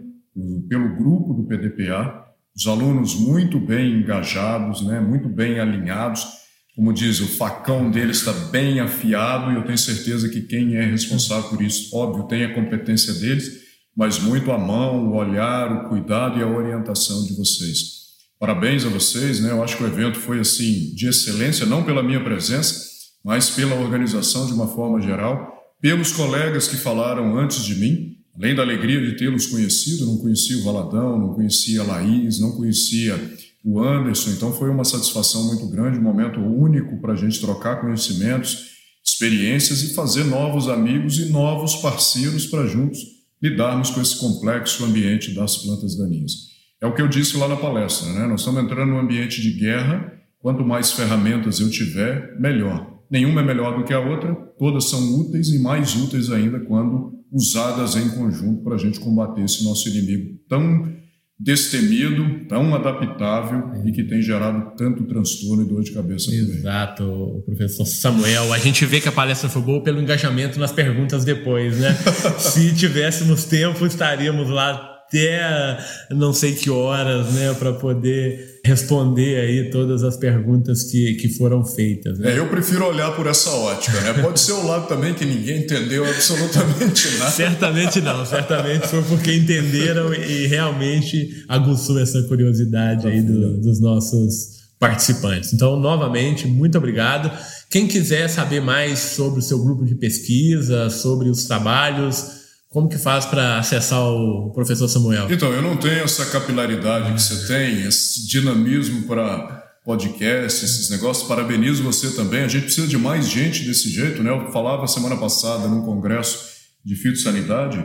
pelo grupo do PDPA, os alunos muito bem engajados, né? muito bem alinhados. Como diz, o facão deles está bem afiado e eu tenho certeza que quem é responsável por isso, óbvio, tem a competência deles, mas muito a mão, o olhar, o cuidado e a orientação de vocês. Parabéns a vocês, né? Eu acho que o evento foi assim de excelência, não pela minha presença, mas pela organização de uma forma geral, pelos colegas que falaram antes de mim, além da alegria de tê-los conhecido, não conhecia o Valadão, não conhecia a Laís, não conhecia o Anderson, então foi uma satisfação muito grande, um momento único para a gente trocar conhecimentos, experiências e fazer novos amigos e novos parceiros para juntos lidarmos com esse complexo ambiente das plantas daninhas. É o que eu disse lá na palestra, né? Nós estamos entrando num ambiente de guerra. Quanto mais ferramentas eu tiver, melhor. Nenhuma é melhor do que a outra, todas são úteis e mais úteis ainda quando usadas em conjunto para a gente combater esse nosso inimigo tão destemido, tão adaptável é. e que tem gerado tanto transtorno e dor de cabeça Exato, professor Samuel. A gente vê que a palestra foi boa pelo engajamento nas perguntas depois, né? Se tivéssemos tempo, estaríamos lá até não sei que horas, né, para poder responder aí todas as perguntas que, que foram feitas. Né? É, eu prefiro olhar por essa ótica, né? Pode ser o lado também que ninguém entendeu absolutamente nada. certamente não, certamente foi porque entenderam e realmente aguçou essa curiosidade aí do, dos nossos participantes. Então, novamente, muito obrigado. Quem quiser saber mais sobre o seu grupo de pesquisa, sobre os trabalhos, como que faz para acessar o professor Samuel? Então, eu não tenho essa capilaridade que você tem, esse dinamismo para podcast, esses negócios. Parabenizo você também. A gente precisa de mais gente desse jeito, né? Eu falava semana passada num congresso de fitossanidade.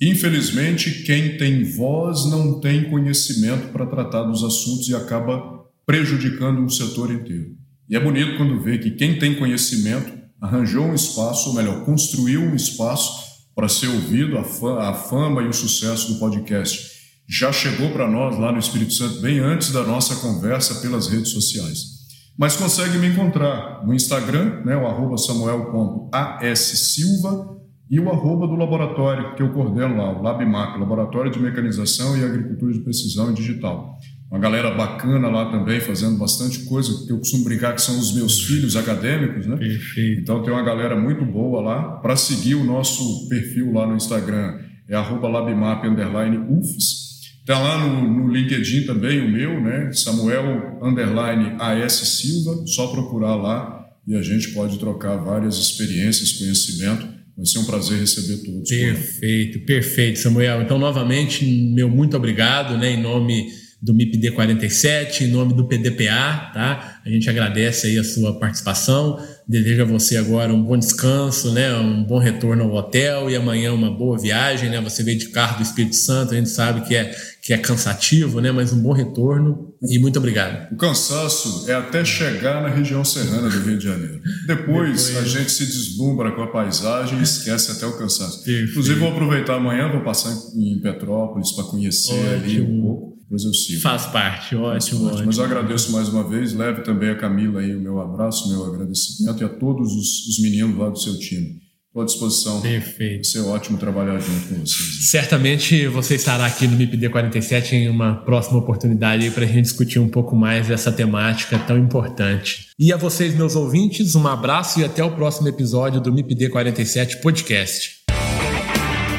Infelizmente, quem tem voz não tem conhecimento para tratar dos assuntos e acaba prejudicando um setor inteiro. E é bonito quando vê que quem tem conhecimento arranjou um espaço, ou melhor, construiu um espaço para ser ouvido, a, fama e o sucesso do podcast já chegou para nós lá no Espírito Santo bem antes da nossa conversa pelas redes sociais. Mas consegue me encontrar no Instagram, né, o arroba samuel.assilva e o arroba do laboratório que eu coordeno lá, o LabMac, Laboratório de Mecanização e Agricultura de Precisão e Digital uma galera bacana lá também, fazendo bastante coisa, que eu costumo brincar que são os meus filhos acadêmicos, né? Perfeito. Então tem uma galera muito boa lá. Para seguir o nosso perfil lá no Instagram é labmap underline ufs. Está lá no, no, LinkedIn também o meu, né? Samuel underline AS Silva, só procurar lá e a gente pode trocar várias experiências, conhecimento. Vai ser um prazer receber todos. Perfeito, perfeito, Samuel. Então, novamente, meu muito obrigado, né? Em nome do MIPD 47, em nome do PDPA, tá? A gente agradece aí a sua participação, deseja a você agora um bom descanso, né? Um bom retorno ao hotel e amanhã uma boa viagem, né? Você veio de carro do Espírito Santo, a gente sabe que é, que é cansativo, né? Mas um bom retorno e muito obrigado. O cansaço é até chegar na região serrana do Rio de Janeiro. Depois, Depois... a gente se deslumbra com a paisagem e esquece até o cansaço. Perfeito. Inclusive, vou aproveitar amanhã, vou passar em Petrópolis para conhecer Ótimo. ali um pouco depois eu sigo. Faz parte, ótimo, Faz parte. Mas eu agradeço mais uma vez, leve também a Camila aí o meu abraço, o meu agradecimento e a todos os, os meninos lá do seu time. Estou à disposição. Perfeito. Vai ser ótimo trabalhar junto com vocês. Certamente você estará aqui no MIPD 47 em uma próxima oportunidade para a gente discutir um pouco mais dessa temática tão importante. E a vocês, meus ouvintes, um abraço e até o próximo episódio do MIPD 47 Podcast.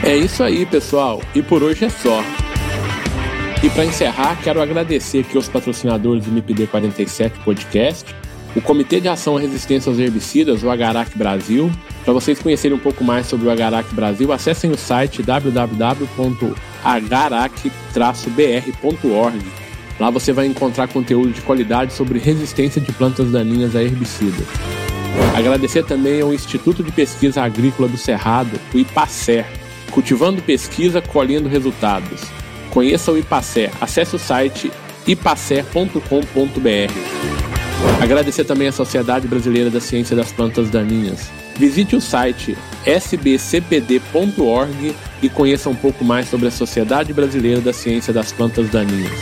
É isso aí, pessoal. E por hoje é só. E para encerrar, quero agradecer aqui aos patrocinadores do MIPD 47 Podcast, o Comitê de Ação à Resistência aos Herbicidas, o Agarac Brasil. Para vocês conhecerem um pouco mais sobre o Agarac Brasil, acessem o site www.agarac-br.org. Lá você vai encontrar conteúdo de qualidade sobre resistência de plantas daninhas a herbicidas. Agradecer também ao Instituto de Pesquisa Agrícola do Cerrado, o IPACER, cultivando pesquisa, colhendo resultados. Conheça o IPACER, acesse o site ipacer.com.br. Agradecer também à Sociedade Brasileira da Ciência das Plantas Daninhas. Visite o site sbcpd.org e conheça um pouco mais sobre a Sociedade Brasileira da Ciência das Plantas Daninhas.